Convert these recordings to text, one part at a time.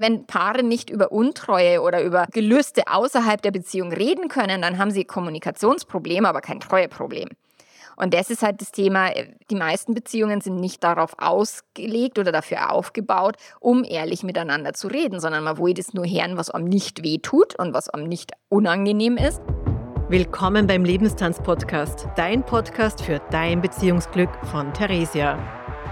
Wenn Paare nicht über Untreue oder über Gelüste außerhalb der Beziehung reden können, dann haben sie Kommunikationsprobleme, aber kein Treueproblem. Und das ist halt das Thema, die meisten Beziehungen sind nicht darauf ausgelegt oder dafür aufgebaut, um ehrlich miteinander zu reden, sondern man will das nur hören, was einem nicht wehtut und was einem nicht unangenehm ist. Willkommen beim Lebenstanz-Podcast, dein Podcast für dein Beziehungsglück von Theresia.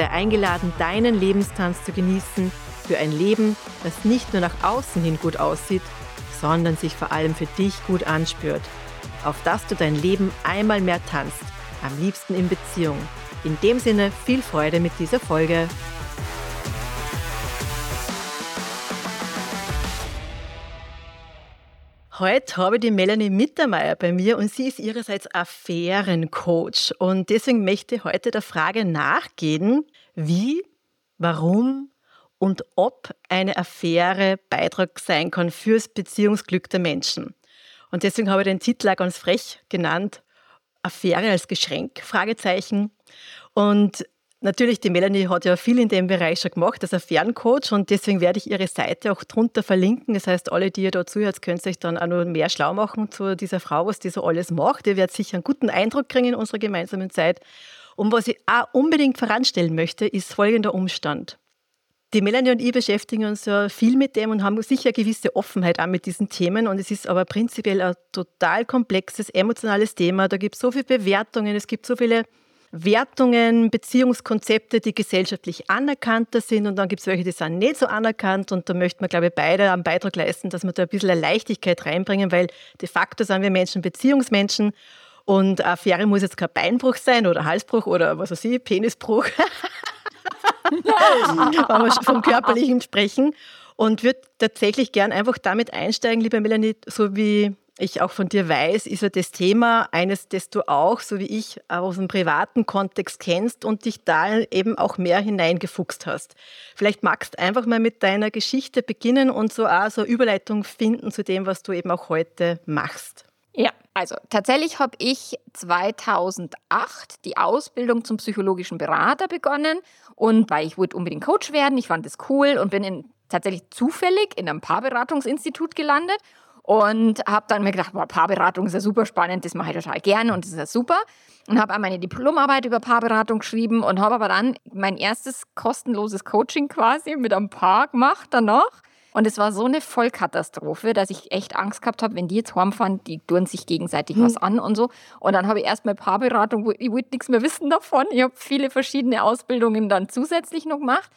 Sei eingeladen, deinen Lebenstanz zu genießen für ein Leben, das nicht nur nach außen hin gut aussieht, sondern sich vor allem für dich gut anspürt. Auf dass du dein Leben einmal mehr tanzt, am liebsten in Beziehung. In dem Sinne viel Freude mit dieser Folge. Heute habe ich die Melanie Mittermeier bei mir und sie ist ihrerseits Affärencoach. Und deswegen möchte ich heute der Frage nachgehen, wie, warum und ob eine Affäre Beitrag sein kann fürs Beziehungsglück der Menschen. Und deswegen habe ich den Titel auch ganz frech genannt, Affäre als Geschenk, Fragezeichen. Und Natürlich, die Melanie hat ja viel in dem Bereich schon gemacht, als Affärencoach und deswegen werde ich ihre Seite auch drunter verlinken. Das heißt, alle, die ihr da zuhört, könnt sich dann auch noch mehr schlau machen zu dieser Frau, was die so alles macht. Ihr werdet sicher einen guten Eindruck kriegen in unserer gemeinsamen Zeit. Und was ich auch unbedingt voranstellen möchte, ist folgender Umstand. Die Melanie und ich beschäftigen uns ja viel mit dem und haben sicher eine gewisse Offenheit auch mit diesen Themen. Und es ist aber prinzipiell ein total komplexes, emotionales Thema. Da gibt es so viele Bewertungen, es gibt so viele Wertungen, Beziehungskonzepte, die gesellschaftlich anerkannter sind. Und dann gibt es welche, die sind nicht so anerkannt. Und da möchten wir, glaube ich, beide einen Beitrag leisten, dass wir da ein bisschen eine Leichtigkeit reinbringen, weil de facto sind wir Menschen Beziehungsmenschen. Und Affäre muss jetzt kein Beinbruch sein oder Halsbruch oder was weiß ich, Penisbruch, wenn wir schon vom Körperlichen sprechen. Und würde tatsächlich gern einfach damit einsteigen, liebe Melanie, so wie ich auch von dir weiß, ist ja das Thema eines, das du auch, so wie ich, aus dem privaten Kontext kennst und dich da eben auch mehr hineingefuchst hast. Vielleicht magst du einfach mal mit deiner Geschichte beginnen und so auch so Überleitung finden zu dem, was du eben auch heute machst. Ja, also tatsächlich habe ich 2008 die Ausbildung zum psychologischen Berater begonnen und weil ich wollte unbedingt Coach werden, ich fand das cool und bin in, tatsächlich zufällig in einem Paarberatungsinstitut gelandet und habe dann mir gedacht, boah, Paarberatung ist ja super spannend, das mache ich total gerne und das ist ja super. Und habe meine Diplomarbeit über Paarberatung geschrieben und habe aber dann mein erstes kostenloses Coaching quasi mit einem Paar gemacht danach. Und es war so eine Vollkatastrophe, dass ich echt Angst gehabt habe, wenn die jetzt heimfahren, die tun sich gegenseitig hm. was an und so. Und dann habe ich erstmal Paarberatung, ich wollte nichts mehr wissen davon. Ich habe viele verschiedene Ausbildungen dann zusätzlich noch gemacht.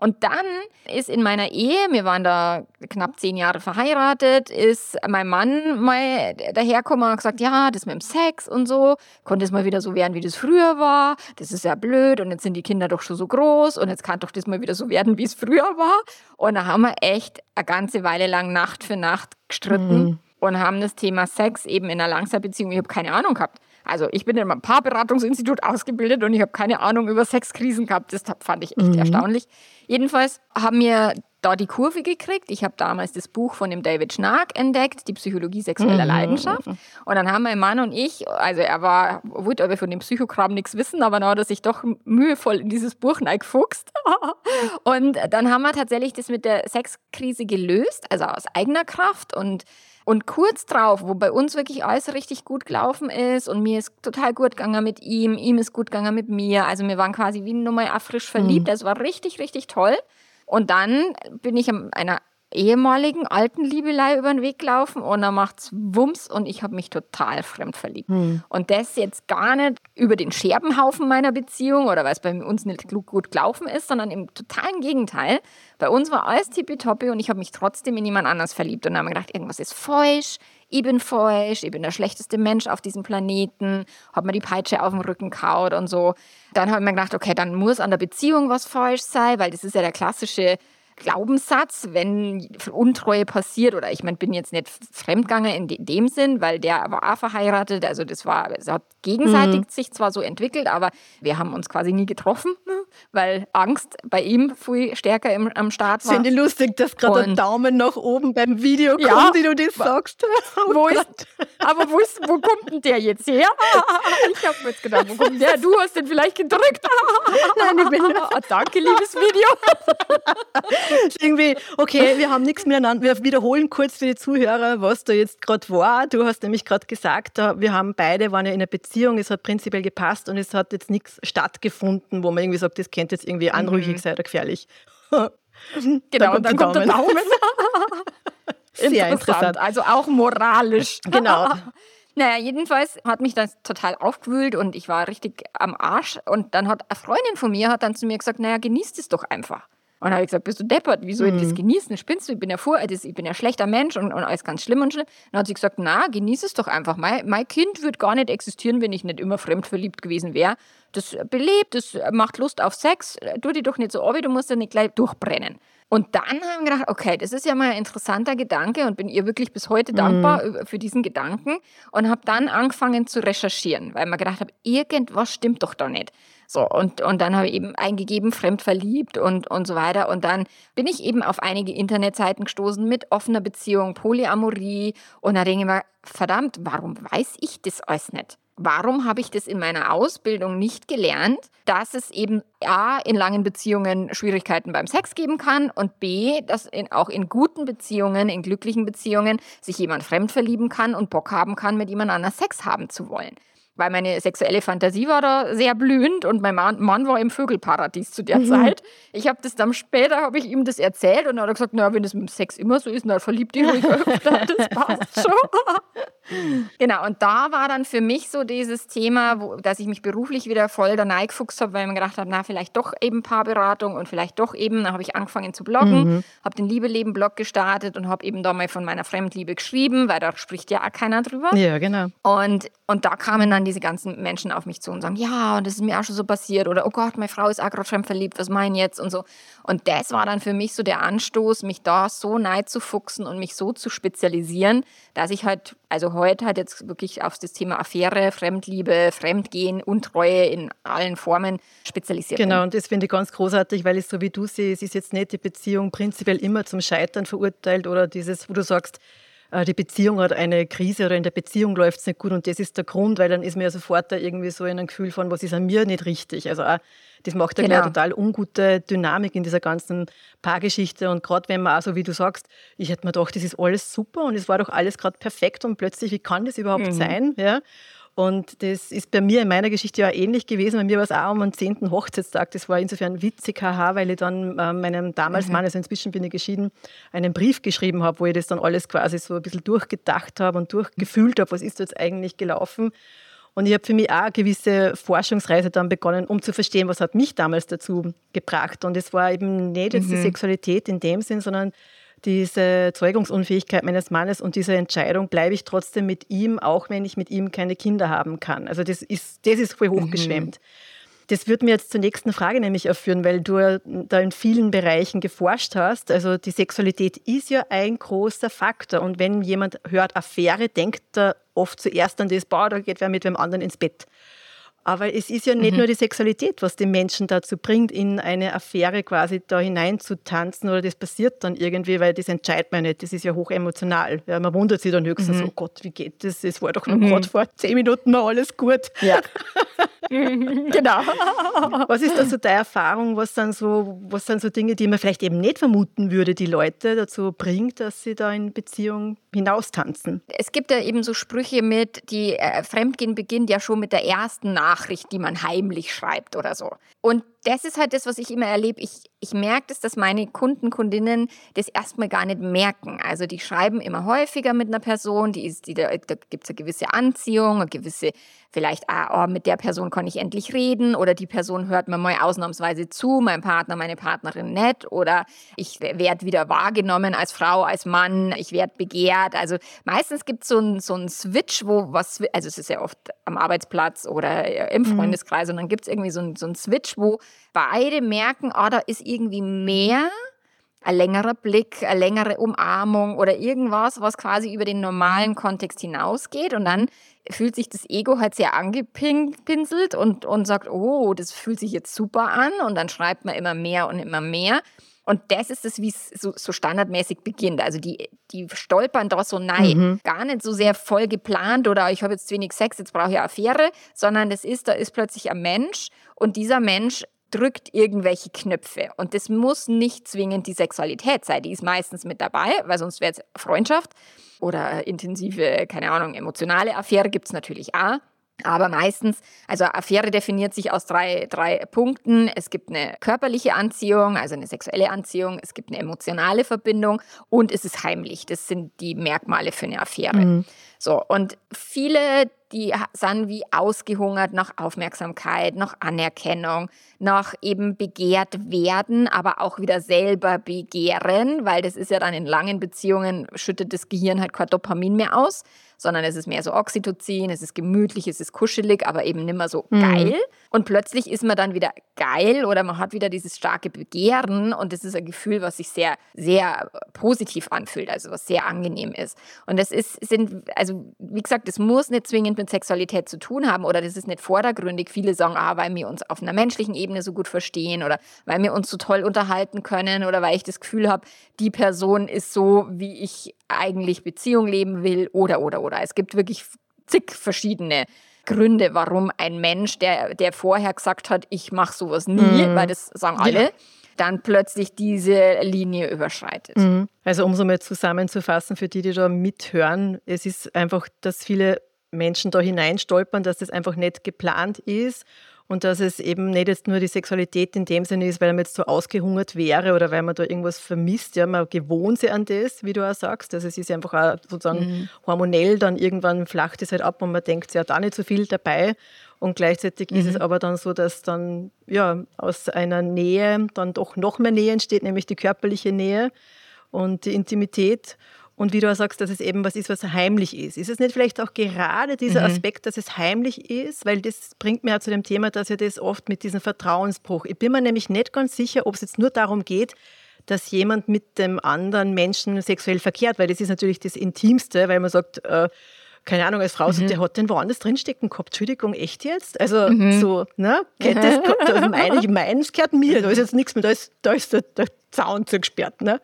Und dann ist in meiner Ehe, wir waren da knapp zehn Jahre verheiratet, ist mein Mann mal dahergekommen und gesagt, ja, das mit dem Sex und so, konnte es mal wieder so werden, wie das früher war. Das ist ja blöd und jetzt sind die Kinder doch schon so groß und jetzt kann doch das mal wieder so werden, wie es früher war. Und da haben wir echt eine ganze Weile lang Nacht für Nacht gestritten. Mhm. Und haben das Thema Sex eben in einer Langzeitbeziehung, ich habe keine Ahnung gehabt. Also ich bin in einem Paarberatungsinstitut ausgebildet und ich habe keine Ahnung über Sexkrisen gehabt. Das fand ich echt mhm. erstaunlich. Jedenfalls haben wir da die Kurve gekriegt. Ich habe damals das Buch von dem David Schnark entdeckt, die Psychologie sexueller mhm. Leidenschaft. Und dann haben mein Mann und ich, also er war, wollte aber von dem Psychokram nichts wissen, aber dann hat er sich doch mühevoll in dieses Buch reingefuchst. und dann haben wir tatsächlich das mit der Sexkrise gelöst, also aus eigener Kraft und und kurz drauf, wo bei uns wirklich alles richtig gut gelaufen ist und mir ist total gut gegangen mit ihm, ihm ist gut gegangen mit mir. Also wir waren quasi wie nochmal frisch verliebt. Mhm. Das war richtig, richtig toll. Und dann bin ich einer ehemaligen alten Liebelei über den Weg gelaufen und dann macht's Wumms und ich habe mich total fremd verliebt. Hm. Und das jetzt gar nicht über den Scherbenhaufen meiner Beziehung oder weil es bei uns nicht gut gelaufen ist, sondern im totalen Gegenteil. Bei uns war alles tippitoppi und ich habe mich trotzdem in jemand anders verliebt und dann habe ich gedacht, irgendwas ist falsch. Ich bin falsch, ich bin der schlechteste Mensch auf diesem Planeten, habe mir die Peitsche auf den Rücken kaut und so. Dann habe ich mir gedacht, okay, dann muss an der Beziehung was falsch sein, weil das ist ja der klassische Glaubenssatz, wenn Untreue passiert oder ich meine, bin jetzt nicht Fremdganger in dem Sinn, weil der war auch verheiratet, also das war, es hat gegenseitig mhm. sich zwar so entwickelt, aber wir haben uns quasi nie getroffen, weil Angst bei ihm viel stärker im, am Start war. Finde ich lustig, dass gerade ein Daumen nach oben beim Video kommt, ja, wie du das sagst. Oh wo ist, aber wo, ist, wo kommt denn der jetzt her? Ich habe mir jetzt gedacht, wo kommt der? Du hast den vielleicht gedrückt. Nein, ich bin. Oh, danke, liebes Video. irgendwie, okay, wir haben nichts miteinander. Wir wiederholen kurz für die Zuhörer, was da jetzt gerade war. Du hast nämlich gerade gesagt, wir haben beide waren ja in einer Beziehung, es hat prinzipiell gepasst und es hat jetzt nichts stattgefunden, wo man irgendwie sagt, das könnte jetzt irgendwie anrüchig mhm. sein oder gefährlich. genau, und dann kommt der Daumen. Sehr interessant. interessant. Also auch moralisch. Genau. Naja, jedenfalls hat mich das total aufgewühlt und ich war richtig am Arsch. Und dann hat eine Freundin von mir hat dann zu mir gesagt, naja, genießt es doch einfach. Und dann habe ich gesagt, bist du deppert? Wieso mhm. das genießen? Spinnst du? Ich bin ja vor, ich bin ja schlechter Mensch und, und alles ganz schlimm und schlimm. Dann hat sie gesagt, na, genieß es doch einfach. Mein, mein Kind würde gar nicht existieren, wenn ich nicht immer fremdverliebt gewesen wäre. Das belebt, das macht Lust auf Sex. Tu dich doch nicht so ab, du musst ja nicht gleich durchbrennen. Und dann haben wir gedacht, okay, das ist ja mal ein interessanter Gedanke und bin ihr wirklich bis heute dankbar mhm. für diesen Gedanken und habe dann angefangen zu recherchieren, weil man gedacht habe, irgendwas stimmt doch da nicht. So, und, und dann habe ich eben eingegeben, fremdverliebt und, und so weiter. Und dann bin ich eben auf einige Internetseiten gestoßen mit offener Beziehung, Polyamorie. Und da denke ich mir, verdammt, warum weiß ich das alles nicht? Warum habe ich das in meiner Ausbildung nicht gelernt, dass es eben A, in langen Beziehungen Schwierigkeiten beim Sex geben kann und B, dass in, auch in guten Beziehungen, in glücklichen Beziehungen sich jemand fremd verlieben kann und Bock haben kann, mit jemand anders Sex haben zu wollen weil meine sexuelle Fantasie war da sehr blühend und mein Mann, Mann war im Vögelparadies zu der mhm. Zeit. Ich habe das dann später, habe ich ihm das erzählt und er hat gesagt, na, wenn das mit dem Sex immer so ist, dann verliebt dich ruhig öfter, das passt schon. genau, und da war dann für mich so dieses Thema, wo, dass ich mich beruflich wieder voll da neigefuchst habe, weil ich mir gedacht habe, na, vielleicht doch eben Paarberatung und vielleicht doch eben, dann habe ich angefangen zu bloggen, mhm. habe den Liebe-Leben-Blog gestartet und habe eben da mal von meiner Fremdliebe geschrieben, weil da spricht ja auch keiner drüber. Ja, genau. Und, und da kamen dann diese ganzen Menschen auf mich zu und sagen, ja, und das ist mir auch schon so passiert oder oh Gott, meine Frau ist schon verliebt, was meinen jetzt und so. Und das war dann für mich so der Anstoß, mich da so neid zu fuchsen und mich so zu spezialisieren, dass ich halt, also heute halt jetzt wirklich auf das Thema Affäre, Fremdliebe, Fremdgehen, Untreue in allen Formen spezialisiert genau, bin. Genau, und das finde ich ganz großartig, weil ich so wie du es ist jetzt nicht die Beziehung prinzipiell immer zum Scheitern verurteilt oder dieses, wo du sagst, die Beziehung hat eine Krise oder in der Beziehung läuft es nicht gut und das ist der Grund, weil dann ist mir ja sofort da irgendwie so ein Gefühl von, was ist an mir nicht richtig. Also auch, das macht ja genau. total ungute Dynamik in dieser ganzen Paargeschichte und gerade wenn man auch so, wie du sagst, ich hätte mir gedacht, das ist alles super und es war doch alles gerade perfekt und plötzlich, wie kann das überhaupt mhm. sein? Ja? Und das ist bei mir in meiner Geschichte ja ähnlich gewesen. Bei mir war es auch um den 10. Hochzeitstag. Das war insofern witzig, haha, weil ich dann äh, meinem damals mhm. Mann, also inzwischen bin ich geschieden, einen Brief geschrieben habe, wo ich das dann alles quasi so ein bisschen durchgedacht habe und durchgefühlt habe, was ist jetzt eigentlich gelaufen. Und ich habe für mich auch eine gewisse Forschungsreise dann begonnen, um zu verstehen, was hat mich damals dazu gebracht. Und es war eben nicht jetzt mhm. die Sexualität in dem Sinn, sondern diese Zeugungsunfähigkeit meines Mannes und diese Entscheidung, bleibe ich trotzdem mit ihm, auch wenn ich mit ihm keine Kinder haben kann. Also das ist, das ist voll hochgeschwemmt. Mhm. Das wird mir jetzt zur nächsten Frage nämlich erführen, weil du da in vielen Bereichen geforscht hast. Also die Sexualität ist ja ein großer Faktor. Und wenn jemand hört Affäre, denkt er oft zuerst an das, boah, da geht wer mit wem anderen ins Bett. Aber es ist ja nicht mhm. nur die Sexualität, was den Menschen dazu bringt, in eine Affäre quasi da hineinzutanzen oder das passiert dann irgendwie, weil das entscheidet man nicht. Das ist ja hochemotional. Ja, man wundert sich dann höchstens, mhm. oh Gott, wie geht das? Es war doch noch mhm. gerade vor zehn Minuten noch alles gut. Ja. genau. Was ist da so deine Erfahrung? Was sind so, was sind so Dinge, die man vielleicht eben nicht vermuten würde, die Leute dazu bringt, dass sie da in Beziehung hinaustanzen? Es gibt ja eben so Sprüche mit, die äh, Fremdgehen beginnt ja schon mit der ersten Nachricht, die man heimlich schreibt oder so. Und das ist halt das, was ich immer erlebe. Ich, ich merke das, dass meine Kunden, Kundinnen das erstmal gar nicht merken. Also die schreiben immer häufiger mit einer Person, die ist, die, da, da gibt es eine gewisse Anziehung, eine gewisse, vielleicht, ah, oh, mit der Person kann ich endlich reden oder die Person hört mir mal ausnahmsweise zu, mein Partner, meine Partnerin nett oder ich werde wieder wahrgenommen als Frau, als Mann, ich werde begehrt. Also meistens gibt es so einen so Switch, wo was, also es ist ja oft am Arbeitsplatz oder im mhm. Freundeskreis mhm. und dann gibt es irgendwie so einen so Switch, wo beide merken, oh, da ist irgendwie mehr ein längerer Blick, eine längere Umarmung oder irgendwas, was quasi über den normalen Kontext hinausgeht. Und dann fühlt sich das Ego halt sehr angepinselt und, und sagt, oh, das fühlt sich jetzt super an. Und dann schreibt man immer mehr und immer mehr. Und das ist es, wie es so, so, standardmäßig beginnt. Also die, die stolpern da so nein. Mhm. Gar nicht so sehr voll geplant oder ich habe jetzt zu wenig Sex, jetzt brauche ich eine Affäre, sondern das ist, da ist plötzlich ein Mensch und dieser Mensch drückt irgendwelche Knöpfe. Und das muss nicht zwingend die Sexualität sein. Die ist meistens mit dabei, weil sonst wäre es Freundschaft oder intensive, keine Ahnung, emotionale Affäre gibt es natürlich auch. Aber meistens, also Affäre definiert sich aus drei, drei Punkten. Es gibt eine körperliche Anziehung, also eine sexuelle Anziehung, es gibt eine emotionale Verbindung und es ist heimlich. Das sind die Merkmale für eine Affäre. Mhm. So, und viele, die sind wie ausgehungert nach Aufmerksamkeit, nach Anerkennung, nach eben begehrt werden, aber auch wieder selber begehren, weil das ist ja dann in langen Beziehungen, schüttet das Gehirn halt kein Dopamin mehr aus sondern es ist mehr so Oxytocin, es ist gemütlich, es ist kuschelig, aber eben nicht mehr so mhm. geil. Und plötzlich ist man dann wieder geil oder man hat wieder dieses starke Begehren und das ist ein Gefühl, was sich sehr, sehr positiv anfühlt, also was sehr angenehm ist. Und das ist, sind, also wie gesagt, das muss nicht zwingend mit Sexualität zu tun haben oder das ist nicht vordergründig. Viele sagen, ah, weil wir uns auf einer menschlichen Ebene so gut verstehen oder weil wir uns so toll unterhalten können oder weil ich das Gefühl habe, die Person ist so, wie ich eigentlich Beziehung leben will oder, oder, oder. Es gibt wirklich zig verschiedene Gründe, warum ein Mensch, der, der vorher gesagt hat, ich mache sowas nie, mhm. weil das sagen alle, ja. dann plötzlich diese Linie überschreitet. Mhm. Also um so mal zusammenzufassen, für die, die da mithören, es ist einfach, dass viele Menschen da hineinstolpern, dass das einfach nicht geplant ist und dass es eben nicht jetzt nur die Sexualität in dem Sinne ist, weil man jetzt so ausgehungert wäre oder weil man da irgendwas vermisst. Ja, man gewohnt sich an das, wie du auch sagst. Also es ist einfach auch sozusagen mhm. hormonell, dann irgendwann flacht es halt ab und man denkt, ja, da nicht so viel dabei. Und gleichzeitig mhm. ist es mhm. aber dann so, dass dann ja aus einer Nähe dann doch noch mehr Nähe entsteht, nämlich die körperliche Nähe und die Intimität. Und wie du auch sagst, dass es eben was ist, was heimlich ist. Ist es nicht vielleicht auch gerade dieser mhm. Aspekt, dass es heimlich ist? Weil das bringt mir ja zu dem Thema, dass ja das oft mit diesem Vertrauensbruch. Ich bin mir nämlich nicht ganz sicher, ob es jetzt nur darum geht, dass jemand mit dem anderen Menschen sexuell verkehrt, weil das ist natürlich das Intimste, weil man sagt, äh, keine Ahnung, als Frau, mhm. so, der hat den woanders drinstecken gehabt. Entschuldigung, echt jetzt? Also mhm. so, ne? Geht das, das meine ich, meins gehört mir, da ist jetzt nichts mehr, da ist, da ist der, der Zaun zugesperrt. Ne?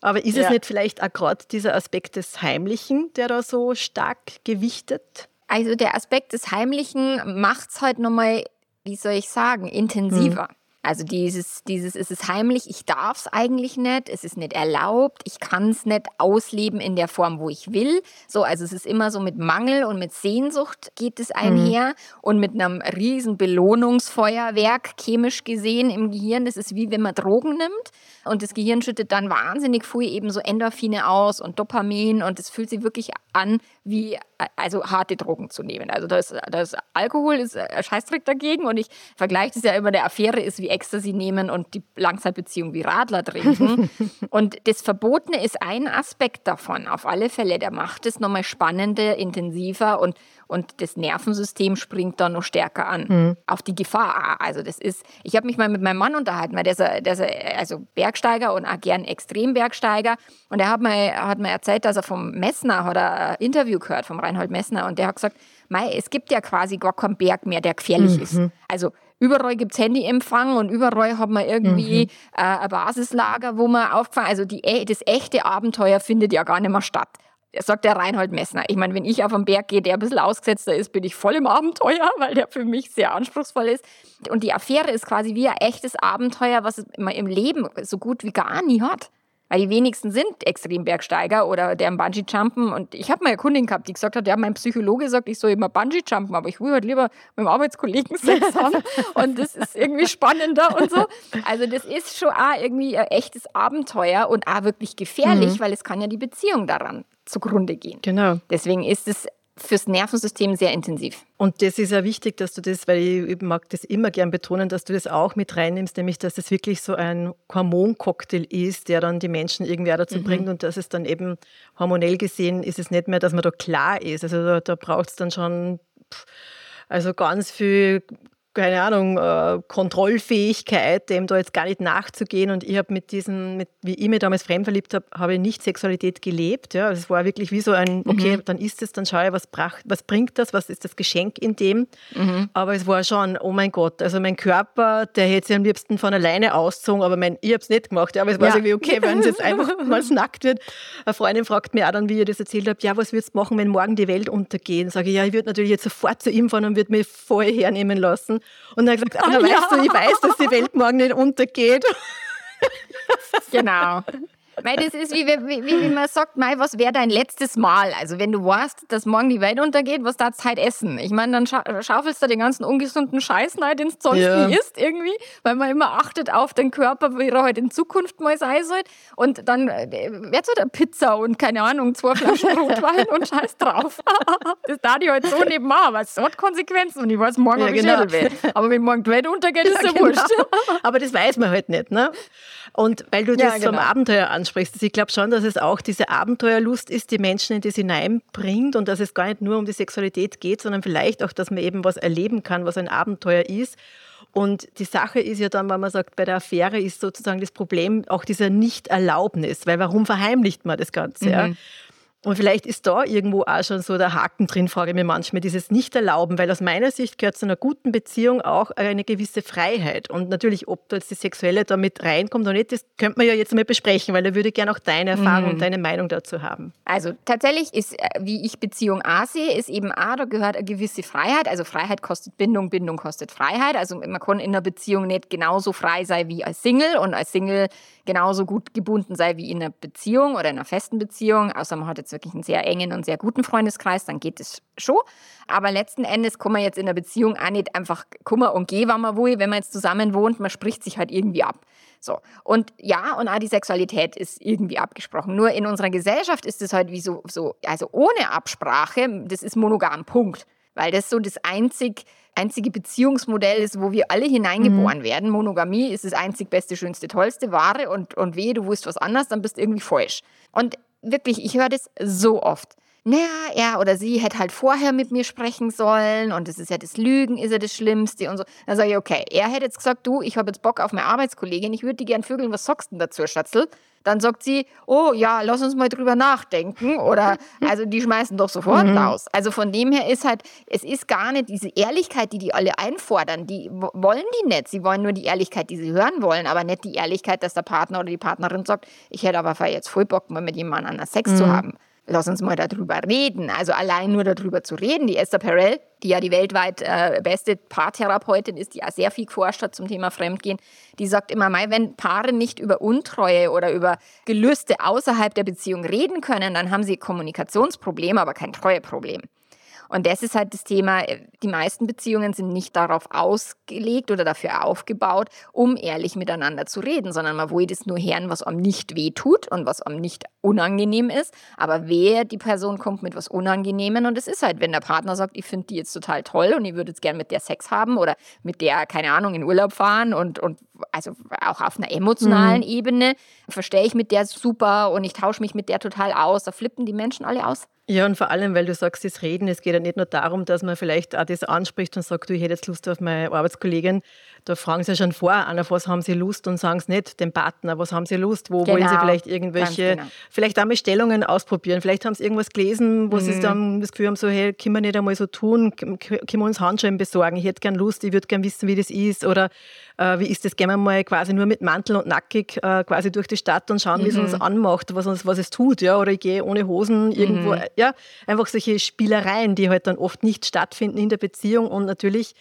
Aber ist ja. es nicht vielleicht auch gerade dieser Aspekt des Heimlichen, der da so stark gewichtet? Also der Aspekt des Heimlichen macht es halt nochmal, wie soll ich sagen, intensiver. Hm. Also dieses, dieses, es ist heimlich, ich darf es eigentlich nicht, es ist nicht erlaubt, ich kann es nicht ausleben in der Form, wo ich will. So, also es ist immer so mit Mangel und mit Sehnsucht geht es einher mhm. und mit einem riesen Belohnungsfeuerwerk chemisch gesehen im Gehirn. Das ist wie wenn man Drogen nimmt und das Gehirn schüttet dann wahnsinnig früh eben so Endorphine aus und Dopamin und es fühlt sich wirklich an, wie also harte Drogen zu nehmen. Also das, das Alkohol ist ein Scheißdreck dagegen und ich vergleiche das ja immer, der Affäre ist wie Ecstasy nehmen und die Langzeitbeziehung wie Radler trinken. und das Verbotene ist ein Aspekt davon, auf alle Fälle. Der macht es nochmal spannender, intensiver und, und das Nervensystem springt dann noch stärker an. Mhm. Auf die Gefahr. Also das ist, ich habe mich mal mit meinem Mann unterhalten, weil der ist, der ist also Bergsteiger und auch gern Extrembergsteiger. Und er hat mir, hat mir erzählt, dass er vom Messner hat ein Interview gehört, vom Reinhold Messner. Und der hat gesagt, Mei, es gibt ja quasi gar keinen Berg mehr, der gefährlich mhm. ist. Also überall gibt es Handyempfang und überall hat man irgendwie mhm. äh, ein Basislager, wo man aufgefangen, also die, e, das echte Abenteuer findet ja gar nicht mehr statt. Sagt der Reinhold Messner. Ich meine, wenn ich auf einen Berg gehe, der ein bisschen ausgesetzter ist, bin ich voll im Abenteuer, weil der für mich sehr anspruchsvoll ist. Und die Affäre ist quasi wie ein echtes Abenteuer, was man im Leben so gut wie gar nie hat. Weil die wenigsten sind Extrembergsteiger oder der im Bungee-Jumpen. Und ich habe mal eine Kundin gehabt, die gesagt hat, ja, mein Psychologe sagt, ich soll immer Bungee-Jumpen, aber ich will halt lieber mit dem Arbeitskollegen Sex haben. und das ist irgendwie spannender und so. Also das ist schon auch irgendwie ein echtes Abenteuer und auch wirklich gefährlich, mhm. weil es kann ja die Beziehung daran zugrunde gehen. Genau. Deswegen ist es fürs Nervensystem sehr intensiv. Und das ist ja wichtig, dass du das, weil ich mag das immer gern betonen, dass du das auch mit reinnimmst, nämlich dass es wirklich so ein Hormoncocktail ist, der dann die Menschen irgendwie auch dazu mhm. bringt und dass es dann eben hormonell gesehen ist es nicht mehr, dass man da klar ist. Also da, da braucht es dann schon also ganz viel keine Ahnung, äh, Kontrollfähigkeit, dem da jetzt gar nicht nachzugehen. Und ich habe mit diesem, mit, wie ich mich damals fremdverliebt habe, habe ich nicht Sexualität gelebt. Ja. Es war wirklich wie so ein, okay, mhm. dann ist es, dann schaue ich, was, bracht, was bringt das, was ist das Geschenk in dem. Mhm. Aber es war schon, oh mein Gott, also mein Körper, der hätte sich am liebsten von alleine ausgezogen, aber mein, ich habe es nicht gemacht. Ja, aber es war ja. irgendwie okay, wenn es jetzt einfach mal nackt wird. Eine Freundin fragt mich auch dann, wie ich das erzählt habe, ja, was würdest du machen, wenn morgen die Welt untergeht? Sage ich, ja, ich würde natürlich jetzt sofort zu ihm fahren und würde mich vorher hernehmen lassen. Und er hat gesagt, aber ah, ja. weißt du, ich weiß, dass die Welt morgen nicht untergeht. genau. Weil das ist wie, wie, wie, wie man sagt, Mai, was wäre dein letztes Mal? Also wenn du weißt, dass morgen die Welt untergeht, was darfst du halt essen? Ich meine, dann scha schaufelst du den ganzen ungesunden Scheiß rein, den es sonst ja. nie isst irgendwie, weil man immer achtet auf den Körper, wie er halt in Zukunft mal sein soll. Und dann äh, wird so halt Pizza und keine Ahnung, zwei Flaschen Rotwein und Scheiß drauf. das da die halt so nebenbei, aber es hat Konsequenzen und ich weiß morgen, ja, genau. ich will. Aber wenn morgen die Welt untergeht, ist ja, ja genau. wurscht. aber das weiß man halt nicht, ne? Und weil du das ja, genau. vom Abenteuer ansprichst, also ich glaube schon, dass es auch diese Abenteuerlust ist, die Menschen in das hineinbringt und dass es gar nicht nur um die Sexualität geht, sondern vielleicht auch, dass man eben was erleben kann, was ein Abenteuer ist. Und die Sache ist ja dann, wenn man sagt, bei der Affäre ist sozusagen das Problem auch dieser Nichterlaubnis, weil warum verheimlicht man das Ganze? Mhm. Ja? Und vielleicht ist da irgendwo auch schon so der Haken drin, frage ich mir manchmal, dieses Nicht-Erlauben, weil aus meiner Sicht gehört zu einer guten Beziehung auch eine gewisse Freiheit. Und natürlich, ob da jetzt die Sexuelle da mit reinkommt oder nicht, das könnte man ja jetzt mal besprechen, weil da würde ich gerne auch deine Erfahrung mhm. und deine Meinung dazu haben. Also tatsächlich ist, äh, wie ich Beziehung A sehe, ist eben A, da gehört eine gewisse Freiheit. Also Freiheit kostet Bindung, Bindung kostet Freiheit. Also man kann in einer Beziehung nicht genauso frei sein wie als Single und als Single genauso gut gebunden sein wie in einer Beziehung oder in einer festen Beziehung, außer man hat jetzt wirklich einen sehr engen und sehr guten Freundeskreis, dann geht es schon. Aber letzten Endes kann man jetzt in einer Beziehung auch nicht einfach kummer und geh, wann man will, wenn man jetzt zusammen wohnt, man spricht sich halt irgendwie ab. So. Und ja, und auch die Sexualität ist irgendwie abgesprochen. Nur in unserer Gesellschaft ist es halt wie so, so also ohne Absprache, das ist monogam, Punkt. Weil das so das einzig einzige Beziehungsmodell ist, wo wir alle hineingeboren mhm. werden. Monogamie ist das einzig beste, schönste, tollste, wahre und, und weh, du wusst was anderes, dann bist du irgendwie falsch. Und wirklich, ich höre das so oft. Naja, er oder sie hätte halt vorher mit mir sprechen sollen und das ist ja das Lügen, ist ja das Schlimmste und so. Dann sage ich, okay, er hätte jetzt gesagt, du, ich habe jetzt Bock auf meine Arbeitskollegin, ich würde die gern vögeln, was sagst du denn dazu, Schatzel? Dann sagt sie, oh ja, lass uns mal drüber nachdenken. Oder also die schmeißen doch sofort mhm. raus. Also von dem her ist halt, es ist gar nicht diese Ehrlichkeit, die die alle einfordern. Die wollen die nicht. Sie wollen nur die Ehrlichkeit, die sie hören wollen, aber nicht die Ehrlichkeit, dass der Partner oder die Partnerin sagt, ich hätte aber jetzt voll Bock, mal mit jemandem anderen Sex mhm. zu haben lass uns mal darüber reden. Also allein nur darüber zu reden. Die Esther Perel, die ja die weltweit äh, beste Paartherapeutin ist, die ja sehr viel geforscht hat zum Thema Fremdgehen, die sagt immer mal, wenn Paare nicht über Untreue oder über Gelüste außerhalb der Beziehung reden können, dann haben sie Kommunikationsprobleme, aber kein Treueproblem. Und das ist halt das Thema, äh, die meisten Beziehungen sind nicht darauf ausgelegt oder dafür aufgebaut, um ehrlich miteinander zu reden, sondern man will das nur hören, was einem nicht wehtut und was einem nicht unangenehm ist. Aber wer die Person kommt mit was Unangenehmen und es ist halt, wenn der Partner sagt, ich finde die jetzt total toll und ich würde jetzt gerne mit der Sex haben oder mit der, keine Ahnung, in Urlaub fahren und, und also auch auf einer emotionalen mhm. Ebene verstehe ich mit der super und ich tausche mich mit der total aus. Da flippen die Menschen alle aus. Ja, und vor allem, weil du sagst, das Reden, es geht ja nicht nur darum, dass man vielleicht auch das anspricht und sagt, du, ich hätte jetzt Lust auf meine Arbeitskollegin. Da fragen sie ja schon vor, auf was haben sie Lust und sagen es nicht dem Partner, was haben sie Lust, wo genau. wollen sie genau, vielleicht irgendwelche, genau. vielleicht auch mal Stellungen ausprobieren, vielleicht haben sie irgendwas gelesen, wo mhm. sie dann das Gefühl haben, so, hey, können wir nicht einmal so tun, können wir uns Handschellen besorgen, ich hätte gern Lust, ich würde gern wissen, wie das ist oder äh, wie ist das, gehen wir mal quasi nur mit Mantel und nackig äh, quasi durch die Stadt und schauen, mhm. wie es uns mhm. anmacht, was, uns, was es tut, ja, oder ich gehe ohne Hosen irgendwo, mhm. Ja, einfach solche Spielereien, die halt dann oft nicht stattfinden in der Beziehung und natürlich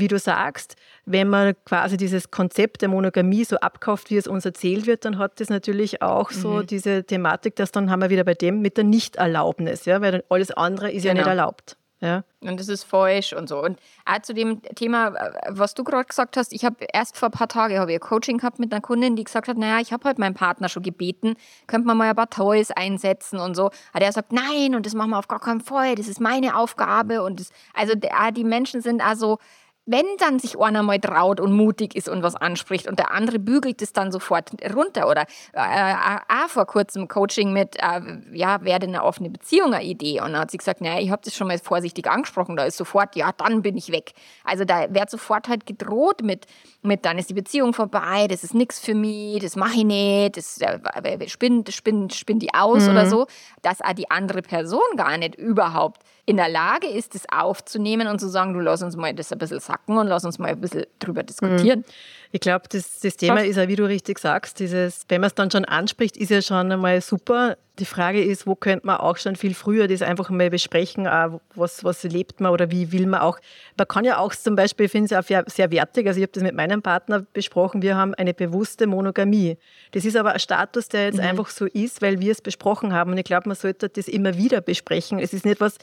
wie du sagst, wenn man quasi dieses Konzept der Monogamie so abkauft, wie es uns erzählt wird, dann hat das natürlich auch so mhm. diese Thematik, dass dann haben wir wieder bei dem mit der Nichterlaubnis, ja, weil alles andere ist genau. ja nicht erlaubt. Ja. Und das ist falsch und so. Und auch zu dem Thema, was du gerade gesagt hast, ich habe erst vor ein paar Tagen ich ein Coaching gehabt mit einer Kundin, die gesagt hat, naja, ich habe halt meinen Partner schon gebeten, könnte man mal ein paar Toys einsetzen und so. Aber der sagt, nein, und das machen wir auf gar keinen Fall, das ist meine Aufgabe. Und das, also die Menschen sind also wenn dann sich einer mal traut und mutig ist und was anspricht und der andere bügelt es dann sofort runter oder äh, äh auch vor kurzem Coaching mit, äh, ja, wäre denn eine offene Beziehung eine Idee? Und dann hat sie gesagt, naja, ich habe das schon mal vorsichtig angesprochen, da ist sofort, ja, dann bin ich weg. Also da wird sofort halt gedroht mit, mit dann ist die Beziehung vorbei, das ist nichts für mich, das mache ich nicht, das äh, spinnt, spinnt, spinnt die aus mhm. oder so, dass auch die andere Person gar nicht überhaupt in der Lage ist, das aufzunehmen und zu sagen, du lass uns mal das ein bisschen sacken und lass uns mal ein bisschen drüber diskutieren. Mhm. Ich glaube, das, das Thema ist ja, wie du richtig sagst, dieses, wenn man es dann schon anspricht, ist ja schon einmal super. Die Frage ist, wo könnte man auch schon viel früher das einfach mal besprechen, was, was lebt man oder wie will man auch. Man kann ja auch zum Beispiel, ich finde es auch sehr wertig, also ich habe das mit meinem Partner besprochen, wir haben eine bewusste Monogamie. Das ist aber ein Status, der jetzt mhm. einfach so ist, weil wir es besprochen haben und ich glaube, man sollte das immer wieder besprechen. Es ist nicht was,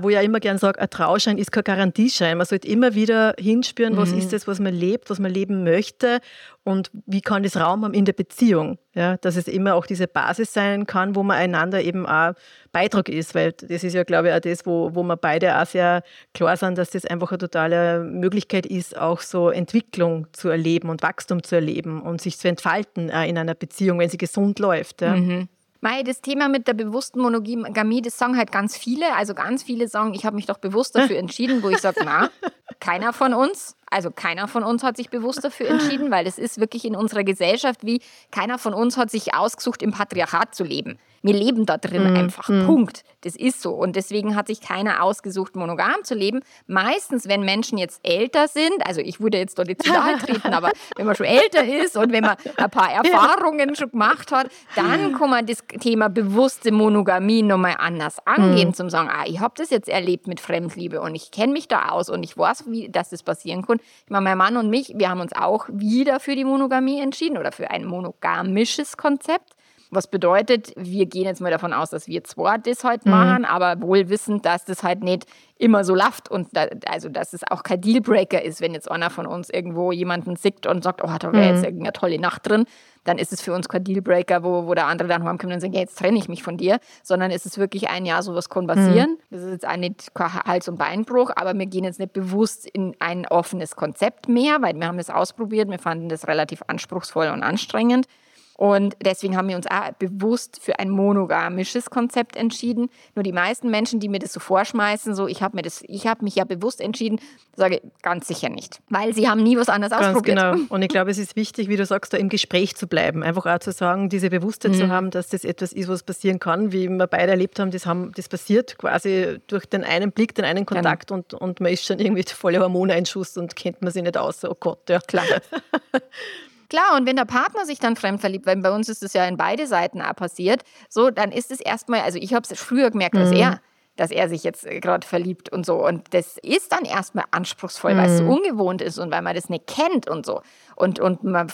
wo ich ja immer gerne sage, ein Trauschein ist kein Garantieschein. Man sollte immer wieder hinspüren, was mhm. ist das, was man lebt, was man leben möchte und wie kann das Raum haben in der Beziehung. Ja, dass es immer auch diese Basis sein kann, wo man einander eben auch Beitrag ist, weil das ist ja, glaube ich, auch das, wo, wo wir beide auch sehr klar sind, dass das einfach eine totale Möglichkeit ist, auch so Entwicklung zu erleben und Wachstum zu erleben und sich zu entfalten äh, in einer Beziehung, wenn sie gesund läuft. Ja. Mhm. Mei, das Thema mit der bewussten Monogamie, das sagen halt ganz viele. Also ganz viele sagen, ich habe mich doch bewusst dafür entschieden, wo ich sage, na, keiner von uns. Also keiner von uns hat sich bewusst dafür entschieden, weil das ist wirklich in unserer Gesellschaft wie keiner von uns hat sich ausgesucht, im Patriarchat zu leben. Wir leben da drin mhm. einfach. Mhm. Punkt. Das ist so. Und deswegen hat sich keiner ausgesucht, monogam zu leben. Meistens, wenn Menschen jetzt älter sind, also ich würde jetzt dort nicht zu nahe treten, aber wenn man schon älter ist und wenn man ein paar Erfahrungen schon gemacht hat, dann kann man das Thema bewusste Monogamie nochmal anders angehen, mhm. zum sagen, ah, ich habe das jetzt erlebt mit Fremdliebe und ich kenne mich da aus und ich weiß, wie, dass das passieren kann. Ich meine, mein Mann und mich, wir haben uns auch wieder für die Monogamie entschieden oder für ein monogamisches Konzept. Was bedeutet, wir gehen jetzt mal davon aus, dass wir zwar das halt mhm. machen, aber wohl wissend, dass das halt nicht immer so läuft und da, also dass es auch kein Dealbreaker ist, wenn jetzt einer von uns irgendwo jemanden sickt und sagt, oh, da wäre jetzt mhm. irgendeine tolle Nacht drin, dann ist es für uns kein Dealbreaker, wo, wo der andere dann heimkommt und sagt, ja, jetzt trenne ich mich von dir, sondern es ist wirklich ein Jahr, sowas kann passieren. Mhm. Das ist jetzt auch nicht kein Hals- und Beinbruch, aber wir gehen jetzt nicht bewusst in ein offenes Konzept mehr, weil wir haben das ausprobiert, wir fanden das relativ anspruchsvoll und anstrengend. Und deswegen haben wir uns auch bewusst für ein monogamisches Konzept entschieden. Nur die meisten Menschen, die mir das so vorschmeißen, so ich habe mir das, ich habe mich ja bewusst entschieden, sage ganz sicher nicht, weil sie haben nie was anderes ganz ausprobiert. Genau. Und ich glaube, es ist wichtig, wie du sagst, da im Gespräch zu bleiben, einfach auch zu sagen, diese Bewusstheit mhm. zu haben, dass das etwas ist, was passieren kann, wie wir beide erlebt haben, das haben, das passiert quasi durch den einen Blick, den einen Kontakt genau. und, und man ist schon irgendwie voller Hormoneinschuss und kennt man sich nicht aus. Oh Gott, ja. Klar. Klar, und wenn der Partner sich dann fremd verliebt, weil bei uns ist es ja in beide Seiten auch passiert, so, dann ist es erstmal, also ich habe es früher gemerkt als mhm. er, dass er sich jetzt äh, gerade verliebt und so. Und das ist dann erstmal anspruchsvoll, mhm. weil es so mhm. ungewohnt ist und weil man das nicht kennt und so. Und, und man,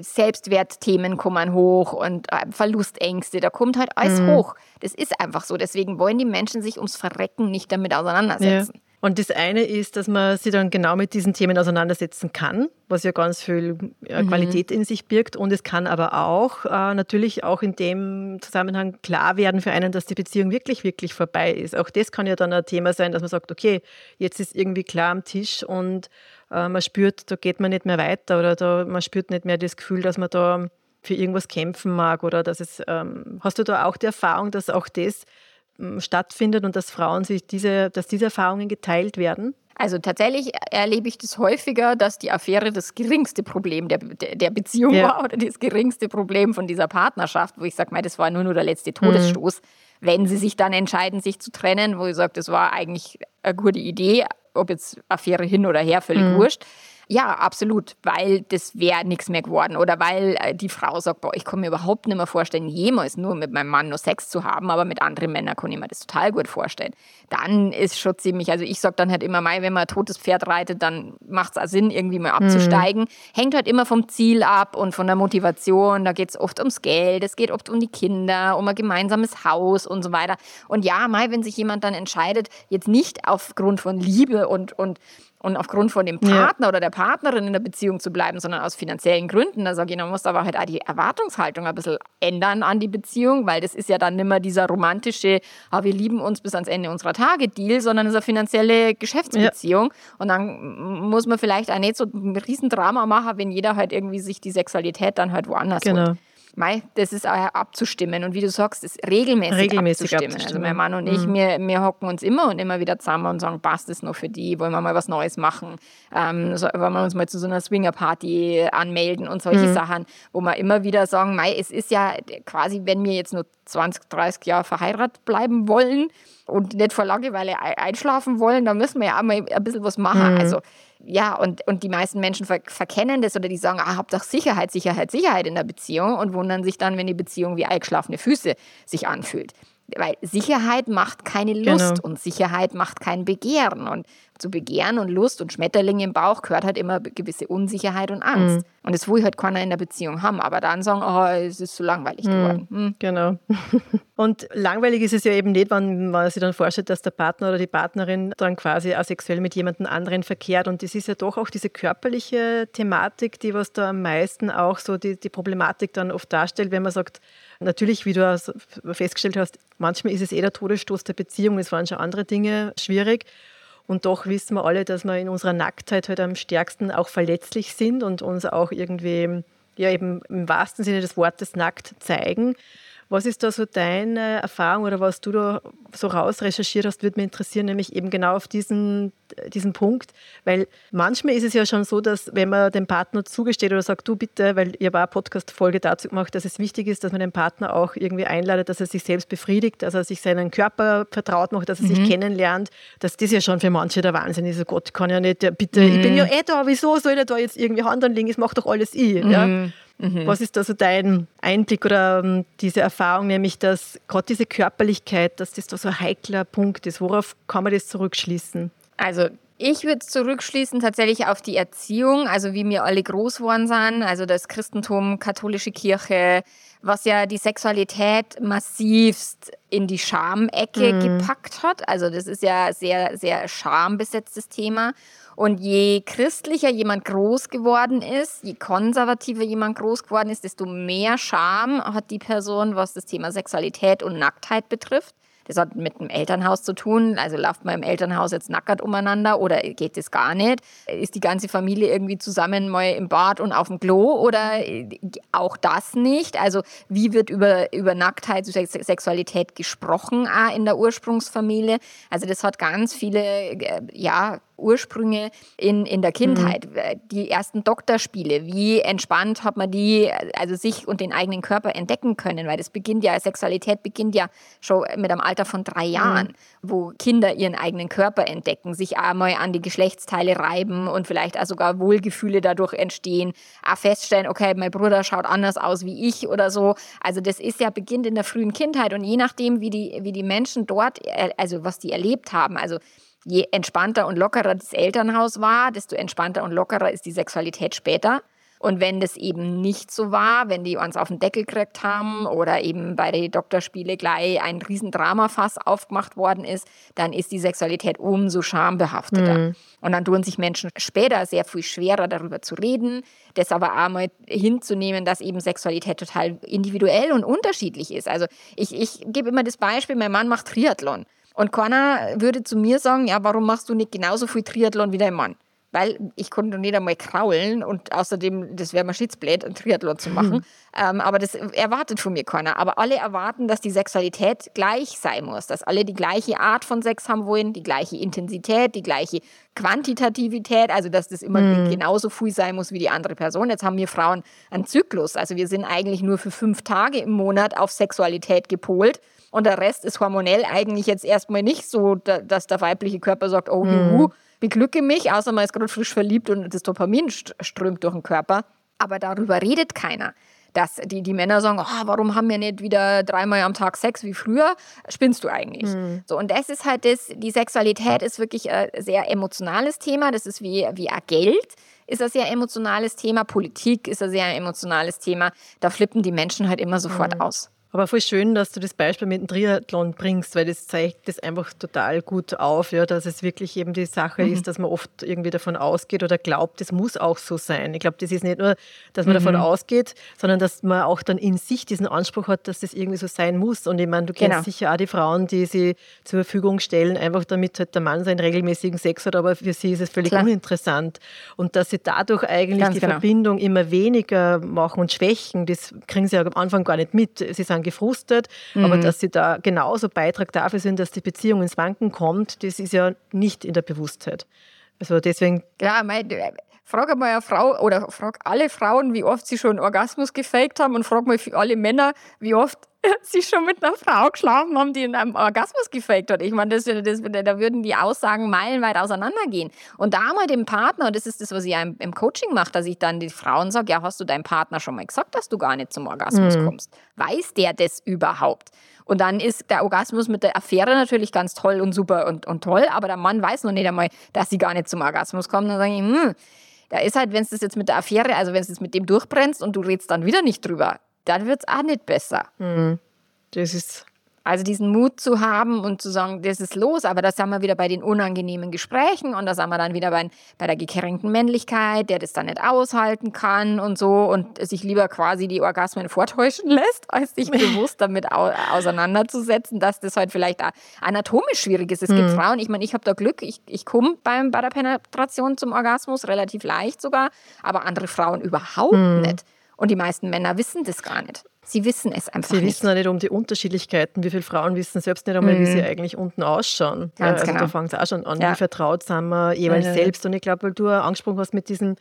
Selbstwertthemen kommen hoch und äh, Verlustängste, da kommt halt alles mhm. hoch. Das ist einfach so. Deswegen wollen die Menschen sich ums Verrecken nicht damit auseinandersetzen. Ja. Und das eine ist, dass man sich dann genau mit diesen Themen auseinandersetzen kann, was ja ganz viel äh, Qualität mhm. in sich birgt. Und es kann aber auch äh, natürlich auch in dem Zusammenhang klar werden für einen, dass die Beziehung wirklich, wirklich vorbei ist. Auch das kann ja dann ein Thema sein, dass man sagt, okay, jetzt ist irgendwie klar am Tisch und äh, man spürt, da geht man nicht mehr weiter oder da, man spürt nicht mehr das Gefühl, dass man da für irgendwas kämpfen mag oder dass es, ähm, hast du da auch die Erfahrung, dass auch das stattfindet und dass Frauen sich diese, dass diese Erfahrungen geteilt werden? Also tatsächlich erlebe ich das häufiger, dass die Affäre das geringste Problem der, der Beziehung ja. war oder das geringste Problem von dieser Partnerschaft, wo ich sage, das war nur, nur der letzte Todesstoß. Mhm. Wenn sie sich dann entscheiden, sich zu trennen, wo ich sage, das war eigentlich eine gute Idee, ob jetzt Affäre hin oder her, völlig mhm. wurscht ja, absolut, weil das wäre nichts mehr geworden oder weil äh, die Frau sagt, boah, ich kann mir überhaupt nicht mehr vorstellen, jemals nur mit meinem Mann nur Sex zu haben, aber mit anderen Männern kann ich mir das total gut vorstellen. Dann ist schon ziemlich, also ich sage dann halt immer mal, wenn man ein totes Pferd reitet, dann macht es auch Sinn, irgendwie mal abzusteigen. Mhm. Hängt halt immer vom Ziel ab und von der Motivation. Da geht es oft ums Geld, es geht oft um die Kinder, um ein gemeinsames Haus und so weiter. Und ja, mal, wenn sich jemand dann entscheidet, jetzt nicht aufgrund von Liebe und, und und aufgrund von dem Partner ja. oder der Partnerin in der Beziehung zu bleiben, sondern aus finanziellen Gründen. Da sage ich, man muss aber halt auch die Erwartungshaltung ein bisschen ändern an die Beziehung, weil das ist ja dann nicht mehr dieser romantische, ah, wir lieben uns bis ans Ende unserer Tage Deal, sondern es ist eine finanzielle Geschäftsbeziehung. Ja. Und dann muss man vielleicht auch nicht so ein Riesendrama machen, wenn jeder halt irgendwie sich die Sexualität dann halt woanders genau. holt. Mei, das ist auch abzustimmen. Und wie du sagst, ist regelmäßig, regelmäßig abzustimmen. abzustimmen. Also mein Mann und ich, mhm. wir, wir hocken uns immer und immer wieder zusammen und sagen, passt das noch für die? Wollen wir mal was Neues machen? Ähm, so, wollen wir uns mal zu so einer Swinger-Party anmelden und solche mhm. Sachen, wo wir immer wieder sagen, Mei, es ist ja quasi, wenn wir jetzt nur 20, 30 Jahre verheiratet bleiben wollen und nicht vor Langeweile einschlafen wollen, dann müssen wir ja auch mal ein bisschen was machen. Mhm. Also ja, und, und die meisten Menschen ver verkennen das oder die sagen, ah, habt doch Sicherheit, Sicherheit, Sicherheit in der Beziehung und wundern sich dann, wenn die Beziehung wie eingeschlafene Füße sich anfühlt. Weil Sicherheit macht keine Lust genau. und Sicherheit macht kein Begehren. Und zu Begehren und Lust und Schmetterlinge im Bauch gehört halt immer gewisse Unsicherheit und Angst. Mhm. Und das will halt keiner in der Beziehung haben. Aber dann sagen, oh, es ist so langweilig mhm. geworden. Mhm. Genau. und langweilig ist es ja eben nicht, wenn man sich dann vorstellt, dass der Partner oder die Partnerin dann quasi asexuell mit jemandem anderen verkehrt. Und das ist ja doch auch diese körperliche Thematik, die was da am meisten auch so die, die Problematik dann oft darstellt, wenn man sagt, Natürlich, wie du festgestellt hast, manchmal ist es eh der Todesstoß der Beziehung, es waren schon andere Dinge schwierig. Und doch wissen wir alle, dass wir in unserer Nacktheit halt am stärksten auch verletzlich sind und uns auch irgendwie, ja, eben im wahrsten Sinne des Wortes nackt zeigen. Was ist da so deine Erfahrung oder was du da so rausrecherchiert hast, würde mich interessieren, nämlich eben genau auf diesen, diesen Punkt. Weil manchmal ist es ja schon so, dass wenn man dem Partner zugesteht oder sagt, du bitte, weil ihr war Podcast-Folge dazu gemacht, dass es wichtig ist, dass man den Partner auch irgendwie einladet, dass er sich selbst befriedigt, dass er sich seinen Körper vertraut macht, dass er mhm. sich kennenlernt, dass das ja schon für manche der Wahnsinn ist. Oh Gott, kann ja nicht, bitte, mhm. ich bin ja eh da, wieso soll er da jetzt irgendwie Hand anlegen? Es macht doch alles ich. Mhm. Ja? Mhm. Was ist da so dein Einblick oder um, diese Erfahrung, nämlich dass gerade diese Körperlichkeit, dass das da so ein heikler Punkt ist? Worauf kann man das zurückschließen? Also ich würde es zurückschließen tatsächlich auf die Erziehung, also wie wir alle groß geworden sind, also das Christentum, katholische Kirche, was ja die Sexualität massivst in die Schamecke mhm. gepackt hat. Also das ist ja sehr, sehr schambesetztes Thema. Und je christlicher jemand groß geworden ist, je konservativer jemand groß geworden ist, desto mehr Scham hat die Person, was das Thema Sexualität und Nacktheit betrifft. Das hat mit dem Elternhaus zu tun. Also läuft man im Elternhaus jetzt nackert umeinander oder geht das gar nicht? Ist die ganze Familie irgendwie zusammen mal im Bad und auf dem Klo oder auch das nicht? Also wie wird über, über Nacktheit, Sexualität gesprochen in der Ursprungsfamilie? Also das hat ganz viele, äh, ja, Ursprünge in, in der Kindheit. Mhm. Die ersten Doktorspiele, wie entspannt hat man die, also sich und den eigenen Körper entdecken können, weil das beginnt ja, Sexualität beginnt ja schon mit einem Alter von drei Jahren, mhm. wo Kinder ihren eigenen Körper entdecken, sich einmal an die Geschlechtsteile reiben und vielleicht auch sogar Wohlgefühle dadurch entstehen, auch feststellen, okay, mein Bruder schaut anders aus wie ich oder so. Also das ist ja beginnt in der frühen Kindheit und je nachdem, wie die, wie die Menschen dort, äh, also was die erlebt haben, also je entspannter und lockerer das Elternhaus war, desto entspannter und lockerer ist die Sexualität später. Und wenn das eben nicht so war, wenn die uns auf den Deckel gekriegt haben oder eben bei den Doktorspiele gleich ein Riesendramafass aufgemacht worden ist, dann ist die Sexualität umso schambehafteter. Mhm. Und dann tun sich Menschen später sehr viel schwerer darüber zu reden, das aber auch mal hinzunehmen, dass eben Sexualität total individuell und unterschiedlich ist. Also ich, ich gebe immer das Beispiel, mein Mann macht Triathlon. Und keiner würde zu mir sagen, ja, warum machst du nicht genauso viel Triathlon wie dein Mann? Weil ich konnte nicht einmal kraulen und außerdem, das wäre mir schitzblöd, ein Triathlon zu machen. Mhm. Ähm, aber das erwartet von mir keiner. Aber alle erwarten, dass die Sexualität gleich sein muss, dass alle die gleiche Art von Sex haben wollen, die gleiche Intensität, die gleiche Quantitativität, also dass das immer mhm. genauso viel sein muss wie die andere Person. Jetzt haben wir Frauen einen Zyklus. Also wir sind eigentlich nur für fünf Tage im Monat auf Sexualität gepolt. Und der Rest ist hormonell eigentlich jetzt erstmal nicht so, dass der weibliche Körper sagt, oh, mhm. juhu, beglücke mich, außer man ist gerade frisch verliebt und das Dopamin strömt durch den Körper. Aber darüber redet keiner. Dass die, die Männer sagen, oh, warum haben wir nicht wieder dreimal am Tag Sex wie früher? Spinnst du eigentlich? Mhm. So, und das ist halt das, die Sexualität ist wirklich ein sehr emotionales Thema. Das ist wie, wie ein Geld ist ein sehr emotionales Thema. Politik ist ein sehr emotionales Thema. Da flippen die Menschen halt immer sofort mhm. aus. Aber voll schön, dass du das Beispiel mit dem Triathlon bringst, weil das zeigt das einfach total gut auf, ja, dass es wirklich eben die Sache mhm. ist, dass man oft irgendwie davon ausgeht oder glaubt, das muss auch so sein. Ich glaube, das ist nicht nur, dass man mhm. davon ausgeht, sondern dass man auch dann in sich diesen Anspruch hat, dass das irgendwie so sein muss. Und ich meine, du kennst genau. sicher auch die Frauen, die sie zur Verfügung stellen, einfach damit halt der Mann seinen regelmäßigen Sex hat, aber für sie ist es völlig Klar. uninteressant. Und dass sie dadurch eigentlich Ganz die genau. Verbindung immer weniger machen und schwächen, das kriegen sie ja am Anfang gar nicht mit. Sie sind gefrustet, mhm. aber dass sie da genauso Beitrag dafür sind, dass die Beziehung ins Wanken kommt, das ist ja nicht in der Bewusstheit. Also deswegen. Ja, mein, frag mal eine Frau oder frag alle Frauen, wie oft sie schon Orgasmus gefaked haben und frag mal für alle Männer, wie oft sie schon mit einer Frau geschlafen haben, die in einem Orgasmus gefaked hat. Ich meine, das, das, da würden die Aussagen meilenweit auseinandergehen. Und da mal dem Partner, und das ist das, was ich im Coaching mache, dass ich dann die Frauen sage, ja, hast du deinem Partner schon mal gesagt, dass du gar nicht zum Orgasmus mhm. kommst? Weiß der das überhaupt? Und dann ist der Orgasmus mit der Affäre natürlich ganz toll und super und, und toll, aber der Mann weiß noch nicht einmal, dass sie gar nicht zum Orgasmus kommen. Dann sage ich, hm, da ist halt, wenn es das jetzt mit der Affäre, also wenn es jetzt mit dem durchbrennst und du redest dann wieder nicht drüber, dann wird es auch nicht besser. Mhm. Das ist also diesen Mut zu haben und zu sagen, das ist los, aber das haben wir wieder bei den unangenehmen Gesprächen und das haben wir dann wieder bei, bei der gekränkten Männlichkeit, der das dann nicht aushalten kann und so und sich lieber quasi die Orgasmen vortäuschen lässt, als sich bewusst damit au auseinanderzusetzen, dass das halt vielleicht anatomisch schwierig ist. Es mhm. gibt Frauen, ich meine, ich habe da Glück, ich, ich komme bei der Penetration zum Orgasmus, relativ leicht sogar, aber andere Frauen überhaupt mhm. nicht. Und die meisten Männer wissen das gar nicht. Sie wissen es einfach sie nicht. Sie wissen auch nicht um die Unterschiedlichkeiten. Wie viele Frauen wissen selbst nicht einmal, mhm. wie sie eigentlich unten ausschauen. Ganz also genau. da fängt es auch schon an. Ja. Wie vertraut sind wir jeweils mhm. selbst? Und ich glaube, weil du angesprochen hast mit, diesen,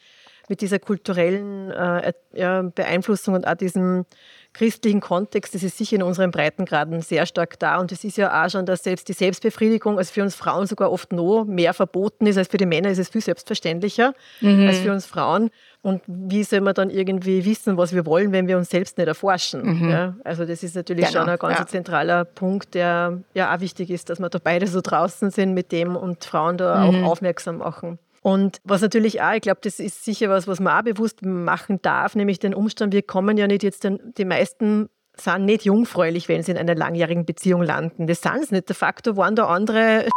mit dieser kulturellen äh, ja, Beeinflussung und auch diesem christlichen Kontext, das ist sicher in unseren Breitengraden sehr stark da. Und es ist ja auch schon, dass selbst die Selbstbefriedigung, also für uns Frauen sogar oft noch mehr verboten ist als für die Männer, ist es viel selbstverständlicher mhm. als für uns Frauen. Und wie soll man dann irgendwie wissen, was wir wollen, wenn wir uns selbst nicht erforschen? Mhm. Ja, also das ist natürlich genau. schon ein ganz ja. zentraler Punkt, der ja auch wichtig ist, dass wir da beide so draußen sind mit dem und Frauen da mhm. auch aufmerksam machen. Und was natürlich auch, ich glaube, das ist sicher was, was man auch bewusst machen darf, nämlich den Umstand, wir kommen ja nicht jetzt, die meisten sind nicht jungfräulich, wenn sie in einer langjährigen Beziehung landen. Das sind es nicht. De facto waren da andere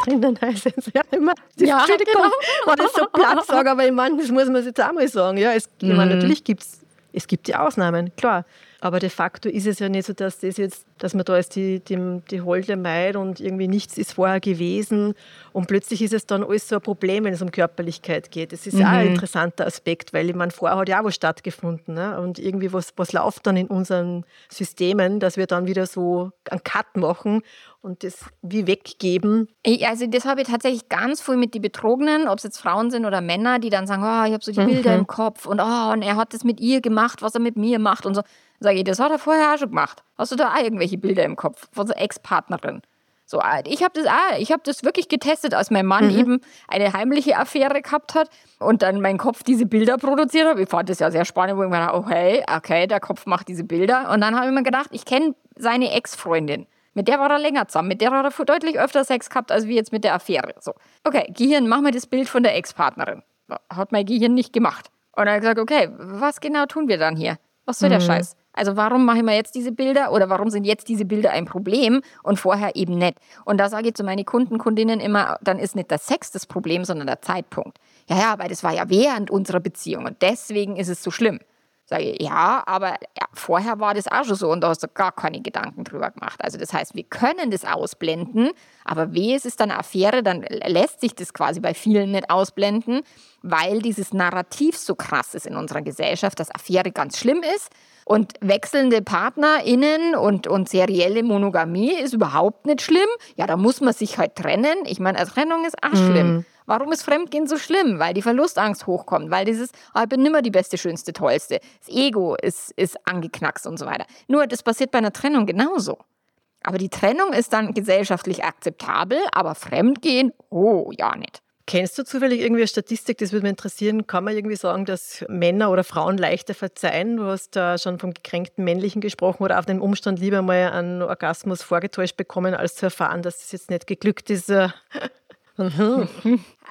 drinnen heißt es ja immer. Ja, Entschuldigung, genau. war so platt sagen, aber ich meine, das muss man jetzt auch mal sagen. Ja, es, ich meine, mhm. natürlich gibt es es gibt die Ausnahmen, klar. Aber de facto ist es ja nicht so, dass das jetzt, dass man da ist die, die, die holde Maid und irgendwie nichts ist vorher gewesen und plötzlich ist es dann alles so ein Problem, wenn es um Körperlichkeit geht. Das ist mhm. auch ein interessanter Aspekt, weil ich meine, vorher hat ja auch was stattgefunden ne? und irgendwie was, was läuft dann in unseren Systemen, dass wir dann wieder so einen Cut machen und das wie weggeben. Also das habe ich tatsächlich ganz viel mit den Betrogenen, ob es jetzt Frauen sind oder Männer, die dann sagen, oh, ich habe so die Bilder mhm. im Kopf und oh, und er hat das mit ihr gemacht, was er mit mir macht und so. Sage ich, das hat er vorher auch schon gemacht. Hast du da auch irgendwelche Bilder im Kopf von so Ex-Partnerin? So, ich habe das auch, ich habe das wirklich getestet, als mein Mann mhm. eben eine heimliche Affäre gehabt hat und dann mein Kopf diese Bilder produziert hat. Ich fand das ja sehr spannend, wo ich mir dachte, oh hey, okay, der Kopf macht diese Bilder. Und dann habe ich mir gedacht, ich kenne seine Ex-Freundin. Mit der war er länger zusammen. Mit der hat er deutlich öfter Sex gehabt, als wie jetzt mit der Affäre. So. Okay, Gehirn, mach mir das Bild von der Ex-Partnerin. Hat mein Gehirn nicht gemacht. Und er hat gesagt, okay, was genau tun wir dann hier? Was soll mhm. der Scheiß? Also warum machen wir jetzt diese Bilder oder warum sind jetzt diese Bilder ein Problem und vorher eben nicht? Und da sage ich zu meinen Kunden, Kundinnen immer, dann ist nicht der Sex das Problem, sondern der Zeitpunkt. Ja, ja, weil das war ja während unserer Beziehung und deswegen ist es so schlimm. Sage ich, ja, aber ja, vorher war das auch schon so und da hast du gar keine Gedanken drüber gemacht. Also das heißt, wir können das ausblenden, aber wie es ist dann eine Affäre, dann lässt sich das quasi bei vielen nicht ausblenden, weil dieses Narrativ so krass ist in unserer Gesellschaft, dass Affäre ganz schlimm ist und wechselnde PartnerInnen und, und serielle Monogamie ist überhaupt nicht schlimm. Ja, da muss man sich halt trennen. Ich meine, eine Trennung ist auch schlimm. Mhm. Warum ist Fremdgehen so schlimm? Weil die Verlustangst hochkommt, weil dieses, oh, ich bin nimmer die beste, schönste, tollste. Das Ego ist, ist angeknackst und so weiter. Nur, das passiert bei einer Trennung genauso. Aber die Trennung ist dann gesellschaftlich akzeptabel, aber Fremdgehen, oh, ja nicht. Kennst du zufällig irgendwie eine Statistik, das würde mich interessieren, kann man irgendwie sagen, dass Männer oder Frauen leichter verzeihen? Du hast da schon vom gekränkten Männlichen gesprochen oder auf den Umstand lieber mal einen Orgasmus vorgetäuscht bekommen, als zu erfahren, dass das jetzt nicht geglückt ist.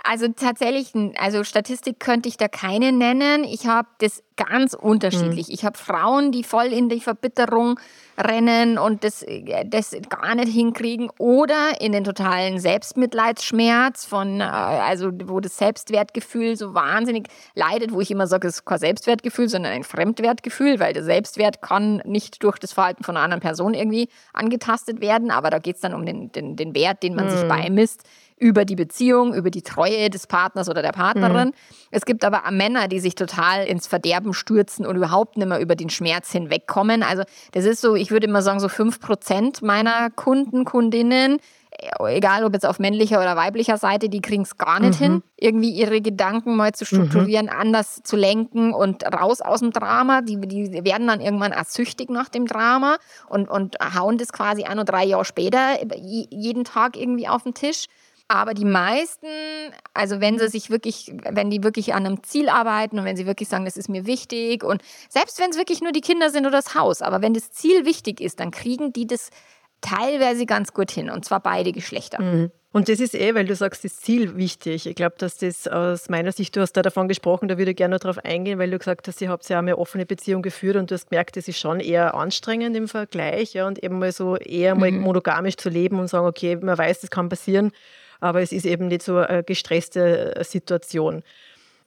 Also tatsächlich, also Statistik könnte ich da keine nennen. Ich habe das ganz unterschiedlich. Mhm. Ich habe Frauen, die voll in die Verbitterung rennen und das, das gar nicht hinkriegen oder in den totalen Selbstmitleidsschmerz von, äh, also wo das Selbstwertgefühl so wahnsinnig leidet, wo ich immer sage, es ist kein Selbstwertgefühl, sondern ein Fremdwertgefühl, weil der Selbstwert kann nicht durch das Verhalten von einer anderen Person irgendwie angetastet werden, aber da geht es dann um den, den, den Wert, den man mhm. sich beimisst über die Beziehung, über die Treue des Partners oder der Partnerin. Mhm. Es gibt aber Männer, die sich total ins Verderben stürzen und überhaupt nicht mehr über den Schmerz hinwegkommen. Also das ist so, ich würde immer sagen, so fünf Prozent meiner Kunden, Kundinnen, egal ob jetzt auf männlicher oder weiblicher Seite, die kriegen es gar nicht mhm. hin, irgendwie ihre Gedanken mal zu strukturieren, mhm. anders zu lenken und raus aus dem Drama. Die, die werden dann irgendwann auch süchtig nach dem Drama und, und hauen das quasi ein oder drei Jahre später jeden Tag irgendwie auf den Tisch. Aber die meisten, also wenn sie sich wirklich, wenn die wirklich an einem Ziel arbeiten und wenn sie wirklich sagen, das ist mir wichtig und selbst wenn es wirklich nur die Kinder sind oder das Haus, aber wenn das Ziel wichtig ist, dann kriegen die das teilweise ganz gut hin und zwar beide Geschlechter. Mhm. Und das ist eh, weil du sagst, das Ziel wichtig. Ich glaube, dass das aus meiner Sicht, du hast da davon gesprochen, da würde ich gerne noch darauf eingehen, weil du gesagt hast, ihr habt ja auch eine offene Beziehung geführt und du hast gemerkt, das ist schon eher anstrengend im Vergleich ja, und eben mal so eher mal mhm. monogamisch zu leben und sagen, okay, man weiß, das kann passieren aber es ist eben nicht so eine gestresste äh, Situation.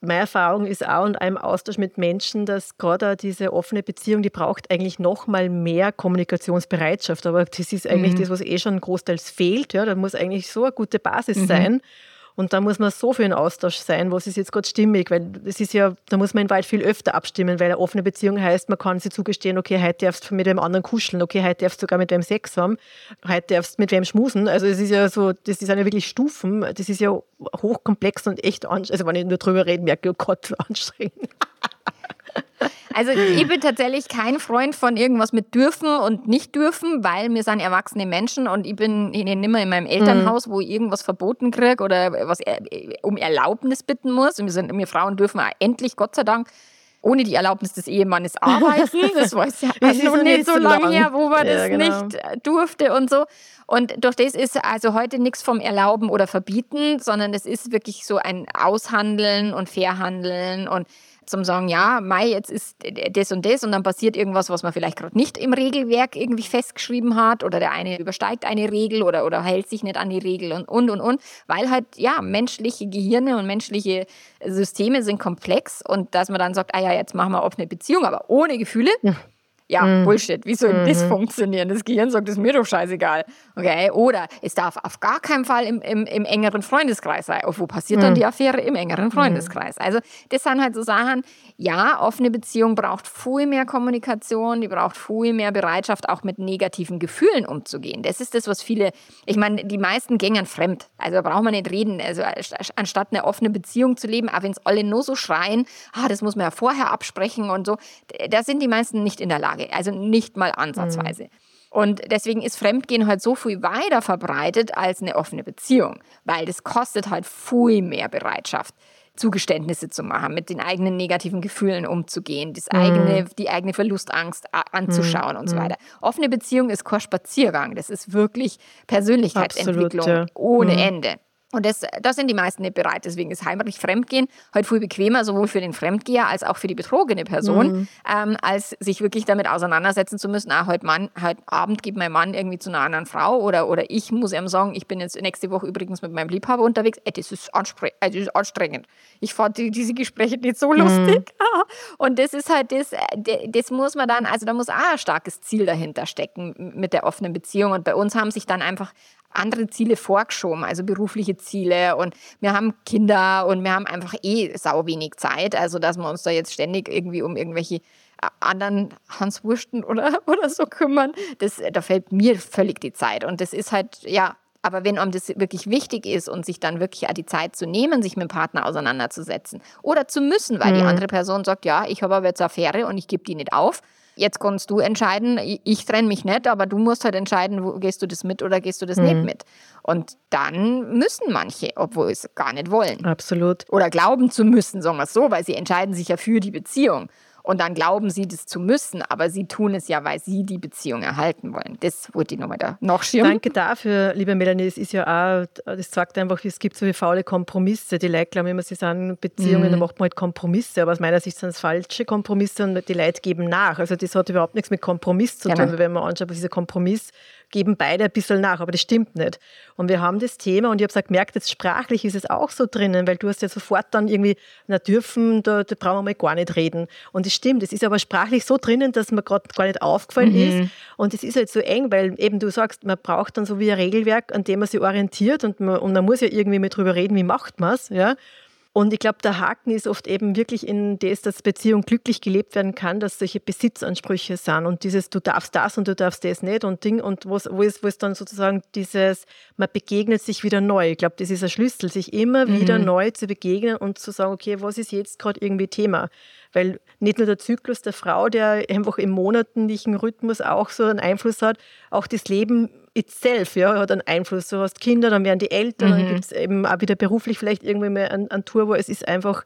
Meine Erfahrung ist auch und einem Austausch mit Menschen, dass gerade diese offene Beziehung, die braucht eigentlich noch mal mehr Kommunikationsbereitschaft. Aber das ist eigentlich mhm. das, was eh schon großteils fehlt. Ja, da muss eigentlich so eine gute Basis mhm. sein. Und da muss man so für einen Austausch sein, was ist jetzt gerade stimmig, weil das ist ja, da muss man in Wald viel öfter abstimmen, weil eine offene Beziehung heißt, man kann sich zugestehen, okay, heute darfst du mit dem anderen kuscheln, okay, heute darfst du sogar mit wem Sex haben, heute darfst du mit wem schmusen. Also es ist ja so, das sind ja wirklich Stufen, das ist ja hochkomplex und echt anstrengend. Also wenn ich nur drüber rede, merke ich, oh Gott, anstrengend. Also ich bin tatsächlich kein Freund von irgendwas mit dürfen und nicht dürfen, weil wir sind erwachsene Menschen und ich bin ich nicht mehr in meinem Elternhaus, wo ich irgendwas verboten kriege oder was um Erlaubnis bitten muss. Und wir, sind, wir Frauen dürfen endlich, Gott sei Dank, ohne die Erlaubnis des Ehemannes arbeiten. Das war ja das noch nicht so lange lang. her, wo man ja, das genau. nicht durfte und so. Und durch das ist also heute nichts vom Erlauben oder Verbieten, sondern es ist wirklich so ein Aushandeln und Verhandeln und zum sagen, ja, Mai, jetzt ist das und das und dann passiert irgendwas, was man vielleicht gerade nicht im Regelwerk irgendwie festgeschrieben hat oder der eine übersteigt eine Regel oder, oder hält sich nicht an die Regel und, und, und, und, weil halt, ja, menschliche Gehirne und menschliche Systeme sind komplex und dass man dann sagt, ah ja, jetzt machen wir offene Beziehung, aber ohne Gefühle. Ja. Ja, mhm. Bullshit. Wie soll mhm. das funktionieren? Das Gehirn sagt, das ist mir doch scheißegal. Okay, oder es darf auf gar keinen Fall im, im, im engeren Freundeskreis sein. Wo passiert mhm. dann die Affäre? Im engeren mhm. Freundeskreis. Also, das sind halt so Sachen, ja, offene Beziehung braucht viel mehr Kommunikation, die braucht viel mehr Bereitschaft, auch mit negativen Gefühlen umzugehen. Das ist das, was viele, ich meine, die meisten gängern fremd. Also da braucht man nicht reden. Also anstatt eine offene Beziehung zu leben, auch wenn es alle nur so schreien, ah, das muss man ja vorher absprechen und so, da sind die meisten nicht in der Lage. Also nicht mal ansatzweise. Mhm. Und deswegen ist Fremdgehen halt so viel weiter verbreitet als eine offene Beziehung, weil das kostet halt viel mehr Bereitschaft. Zugeständnisse zu machen, mit den eigenen negativen Gefühlen umzugehen, das eigene, mhm. die eigene Verlustangst anzuschauen mhm. und so mhm. weiter. Offene Beziehung ist kein Spaziergang, das ist wirklich Persönlichkeitsentwicklung Absolut, ja. ohne mhm. Ende. Und das, das sind die meisten nicht bereit. Deswegen ist heimlich Fremdgehen halt viel bequemer, sowohl für den Fremdgeher als auch für die betrogene Person, mhm. ähm, als sich wirklich damit auseinandersetzen zu müssen, ah, heute, Mann, heute Abend geht mein Mann irgendwie zu einer anderen Frau oder, oder ich muss ihm sagen, ich bin jetzt nächste Woche übrigens mit meinem Liebhaber unterwegs. Ey, das, ist anspre äh, das ist anstrengend. Ich fand die, diese Gespräche nicht so lustig. Mhm. Und das ist halt das, äh, das muss man dann, also da muss auch ein starkes Ziel dahinter stecken mit der offenen Beziehung. Und bei uns haben sich dann einfach andere Ziele vorgeschoben, also berufliche Ziele. Und wir haben Kinder und wir haben einfach eh sau wenig Zeit, also dass wir uns da jetzt ständig irgendwie um irgendwelche äh, anderen Hans Wursten oder, oder so kümmern, das, da fällt mir völlig die Zeit. Und das ist halt, ja, aber wenn einem das wirklich wichtig ist und sich dann wirklich die Zeit zu nehmen, sich mit dem Partner auseinanderzusetzen oder zu müssen, weil mhm. die andere Person sagt, ja, ich habe aber jetzt Affäre und ich gebe die nicht auf, Jetzt kannst du entscheiden, ich trenne mich nicht, aber du musst halt entscheiden, wo, gehst du das mit oder gehst du das mhm. nicht mit. Und dann müssen manche, obwohl sie es gar nicht wollen. Absolut. Oder glauben zu müssen, sagen wir es so, weil sie entscheiden sich ja für die Beziehung. Und dann glauben sie, das zu müssen, aber sie tun es ja, weil sie die Beziehung erhalten wollen. Das wollte ich nochmal da noch schirmen. Danke dafür, liebe Melanie. Es ist ja auch, das sagt einfach, es gibt so wie faule Kompromisse. Die Leute glauben immer, sie sind Beziehungen, mhm. dann macht man halt Kompromisse. Aber aus meiner Sicht sind es falsche Kompromisse und die Leute geben nach. Also das hat überhaupt nichts mit Kompromiss zu genau. tun, wenn man anschaut, was dieser Kompromiss geben beide ein bisschen nach, aber das stimmt nicht. Und wir haben das Thema und ich habe gemerkt, jetzt sprachlich ist es auch so drinnen, weil du hast ja sofort dann irgendwie, na dürfen, da, da brauchen wir mal gar nicht reden. Und das stimmt, es ist aber sprachlich so drinnen, dass mir gerade gar nicht aufgefallen mhm. ist. Und es ist halt so eng, weil eben du sagst, man braucht dann so wie ein Regelwerk, an dem man sich orientiert und man, und man muss ja irgendwie mit drüber reden, wie macht man es. Ja? Und ich glaube, der Haken ist oft eben wirklich in das, dass Beziehung glücklich gelebt werden kann, dass solche Besitzansprüche sind und dieses du darfst das und du darfst das nicht und Ding und wo es, wo es dann sozusagen dieses, man begegnet sich wieder neu. Ich glaube, das ist ein Schlüssel, sich immer mhm. wieder neu zu begegnen und zu sagen, okay, was ist jetzt gerade irgendwie Thema? Weil nicht nur der Zyklus der Frau, der einfach im monatlichen Rhythmus auch so einen Einfluss hat, auch das Leben itself ja, hat einen Einfluss. Du hast Kinder, dann werden die Eltern, mhm. dann gibt es eben auch wieder beruflich vielleicht irgendwie mehr eine, eine Tour, wo es ist einfach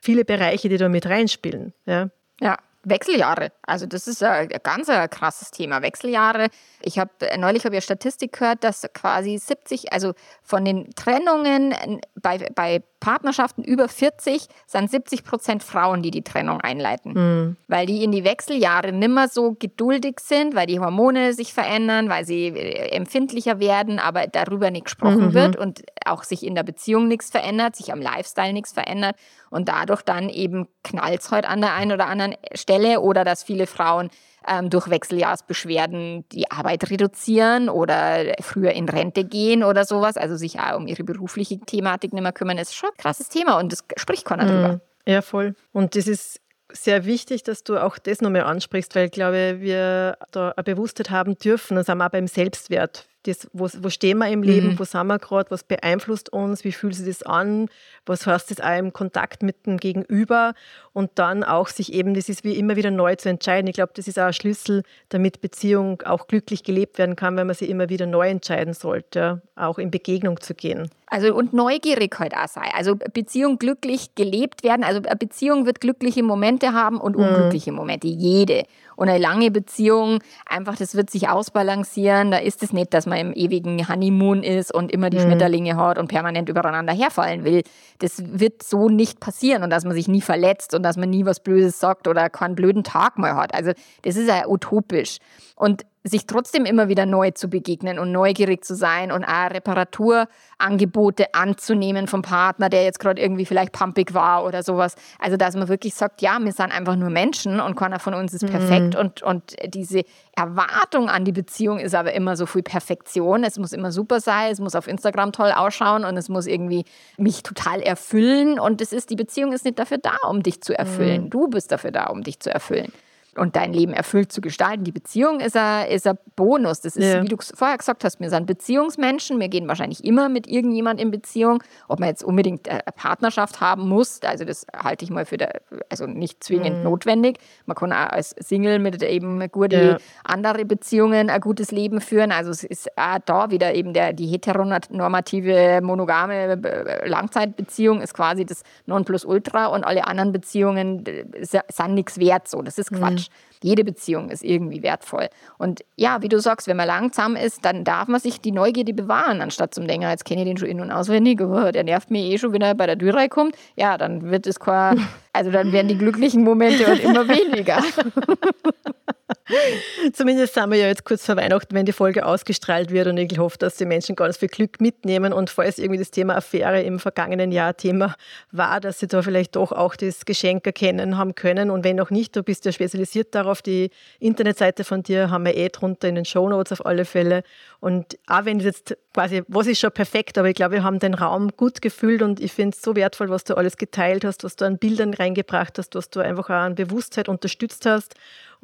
viele Bereiche, die da mit reinspielen. Ja. Ja, Wechseljahre. Also das ist ein ganz ein krasses Thema. Wechseljahre. Ich habe neulich habe ich Statistik gehört, dass quasi 70, also von den Trennungen bei, bei Partnerschaften über 40 sind 70 Prozent Frauen, die die Trennung einleiten, mhm. weil die in die Wechseljahre nimmer so geduldig sind, weil die Hormone sich verändern, weil sie äh, empfindlicher werden, aber darüber nicht gesprochen mhm. wird und auch sich in der Beziehung nichts verändert, sich am Lifestyle nichts verändert und dadurch dann eben knallt es heute an der einen oder anderen Stelle oder dass viele Frauen ähm, durch Wechseljahrsbeschwerden die Arbeit reduzieren oder früher in Rente gehen oder sowas, also sich auch um ihre berufliche Thematik nicht mehr kümmern, ist schon ein krasses Thema und das spricht keiner mhm. drüber. Ja, voll. Und das ist sehr wichtig, dass du auch das nochmal ansprichst, weil ich glaube, wir da eine Bewusstheit haben dürfen, das haben wir auch beim Selbstwert das, wo, wo stehen wir im Leben, mhm. wo sind wir gerade, was beeinflusst uns, wie fühlt sich das an, was heißt das auch im Kontakt mit dem Gegenüber und dann auch sich eben, das ist wie immer wieder neu zu entscheiden. Ich glaube, das ist auch ein Schlüssel, damit Beziehung auch glücklich gelebt werden kann, wenn man sie immer wieder neu entscheiden sollte, auch in Begegnung zu gehen. Also und neugierig halt auch sei. Also Beziehung glücklich gelebt werden. Also eine Beziehung wird glückliche Momente haben und mhm. unglückliche mhm. Momente. Jede. Und eine lange Beziehung, einfach, das wird sich ausbalancieren. Da ist es nicht, dass man im ewigen Honeymoon ist und immer die mhm. Schmetterlinge hat und permanent übereinander herfallen will. Das wird so nicht passieren und dass man sich nie verletzt und dass man nie was Blödes sagt oder keinen blöden Tag mal hat. Also das ist ja utopisch. Und sich trotzdem immer wieder neu zu begegnen und neugierig zu sein und auch Reparaturangebote anzunehmen vom Partner, der jetzt gerade irgendwie vielleicht pumpig war oder sowas. Also, dass man wirklich sagt, ja, wir sind einfach nur Menschen und keiner von uns ist perfekt mhm. und, und diese Erwartung an die Beziehung ist aber immer so viel Perfektion. Es muss immer super sein, es muss auf Instagram toll ausschauen und es muss irgendwie mich total erfüllen und das ist, die Beziehung ist nicht dafür da, um dich zu erfüllen. Mhm. Du bist dafür da, um dich zu erfüllen und dein Leben erfüllt zu gestalten. Die Beziehung ist ein, ist ein Bonus. Das ist, ja. wie du vorher gesagt hast, wir sind Beziehungsmenschen. Wir gehen wahrscheinlich immer mit irgendjemand in Beziehung. Ob man jetzt unbedingt eine Partnerschaft haben muss, also das halte ich mal für, der, also nicht zwingend mhm. notwendig. Man kann auch als Single mit eben gute ja. andere Beziehungen ein gutes Leben führen. Also es ist auch da wieder eben der, die heteronormative, monogame äh, Langzeitbeziehung ist quasi das Nonplusultra und alle anderen Beziehungen äh, sind nichts wert. So, das ist Quatsch. Mhm. mm-hmm. Jede Beziehung ist irgendwie wertvoll. Und ja, wie du sagst, wenn man langsam ist, dann darf man sich die Neugierde bewahren, anstatt zum Denken, jetzt kenne ich den schon in- und auswendig, oh, der nervt mir eh schon, wenn er bei der Tür reinkommt. Ja, dann wird es kein, also dann werden die glücklichen Momente halt immer weniger. Zumindest sind wir ja jetzt kurz vor Weihnachten, wenn die Folge ausgestrahlt wird und ich hoffe, dass die Menschen ganz viel Glück mitnehmen und falls irgendwie das Thema Affäre im vergangenen Jahr Thema war, dass sie da vielleicht doch auch das Geschenk erkennen haben können und wenn auch nicht, du bist ja spezialisiert darauf, die Internetseite von dir haben wir eh drunter in den Show Notes auf alle Fälle. Und auch wenn es jetzt quasi, was ist schon perfekt, aber ich glaube, wir haben den Raum gut gefüllt und ich finde es so wertvoll, was du alles geteilt hast, was du an Bildern reingebracht hast, was du einfach auch an Bewusstheit unterstützt hast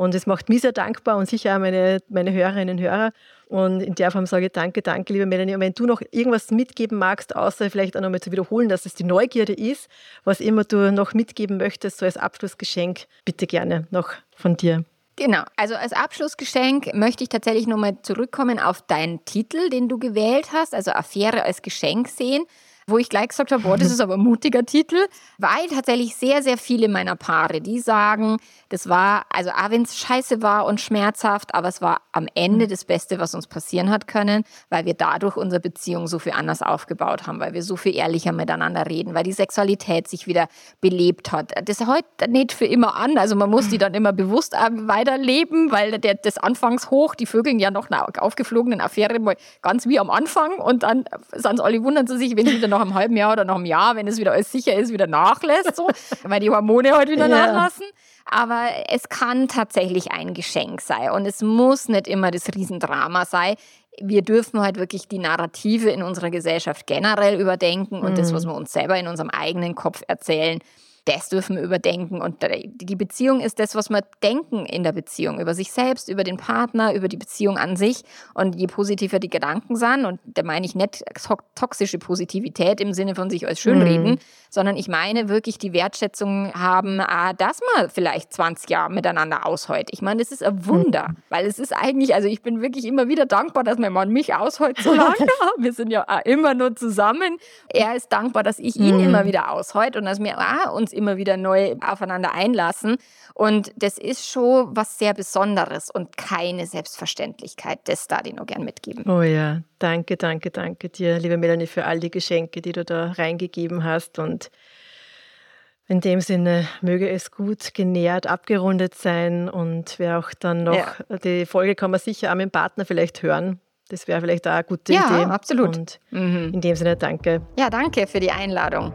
und es macht mich sehr dankbar und sicher auch meine, meine Hörerinnen und Hörer. Und in der Form sage ich danke, danke, liebe Melanie. Und wenn du noch irgendwas mitgeben magst, außer vielleicht auch nochmal zu wiederholen, dass es die Neugierde ist, was immer du noch mitgeben möchtest, so als Abschlussgeschenk, bitte gerne noch von dir. Genau, also als Abschlussgeschenk möchte ich tatsächlich nochmal zurückkommen auf deinen Titel, den du gewählt hast, also Affäre als Geschenk sehen wo ich gleich gesagt habe, boah, das ist aber ein mutiger Titel, weil tatsächlich sehr, sehr viele meiner Paare, die sagen, das war, also auch wenn es scheiße war und schmerzhaft, aber es war am Ende das Beste, was uns passieren hat können, weil wir dadurch unsere Beziehung so viel anders aufgebaut haben, weil wir so viel ehrlicher miteinander reden, weil die Sexualität sich wieder belebt hat. Das hält nicht für immer an, also man muss die dann immer bewusst weiterleben, weil der, das Anfangshoch, die Vögeln ja noch einer aufgeflogenen Affäre mal ganz wie am Anfang und dann sind alle wundern sie sich, wenn es wieder nach einem halben Jahr oder nach einem Jahr, wenn es wieder alles sicher ist, wieder nachlässt, so, weil die Hormone halt wieder ja. nachlassen. Aber es kann tatsächlich ein Geschenk sein und es muss nicht immer das Riesendrama sein. Wir dürfen halt wirklich die Narrative in unserer Gesellschaft generell überdenken und mhm. das, was wir uns selber in unserem eigenen Kopf erzählen, das dürfen wir überdenken. Und die Beziehung ist das, was wir denken in der Beziehung, über sich selbst, über den Partner, über die Beziehung an sich. Und je positiver die Gedanken sind, und da meine ich nicht toxische Positivität im Sinne von sich als schönreden, mhm. sondern ich meine wirklich die Wertschätzung haben, ah, dass man vielleicht 20 Jahre miteinander aushält. Ich meine, das ist ein Wunder, mhm. weil es ist eigentlich, also ich bin wirklich immer wieder dankbar, dass mein Mann mich aushält so lange. wir sind ja immer nur zusammen. Er ist dankbar, dass ich ihn mhm. immer wieder aushält und dass wir ah, uns immer wieder neu aufeinander einlassen. Und das ist schon was sehr Besonderes und keine Selbstverständlichkeit. Das da ich noch gern mitgeben. Oh ja, danke, danke, danke dir, liebe Melanie, für all die Geschenke, die du da reingegeben hast. Und in dem Sinne möge es gut genährt, abgerundet sein. Und wer auch dann noch, ja. die Folge kann man sicher auch mit dem Partner vielleicht hören. Das wäre vielleicht auch eine gute ja, Idee. Ja, absolut. Und mhm. in dem Sinne danke. Ja, danke für die Einladung.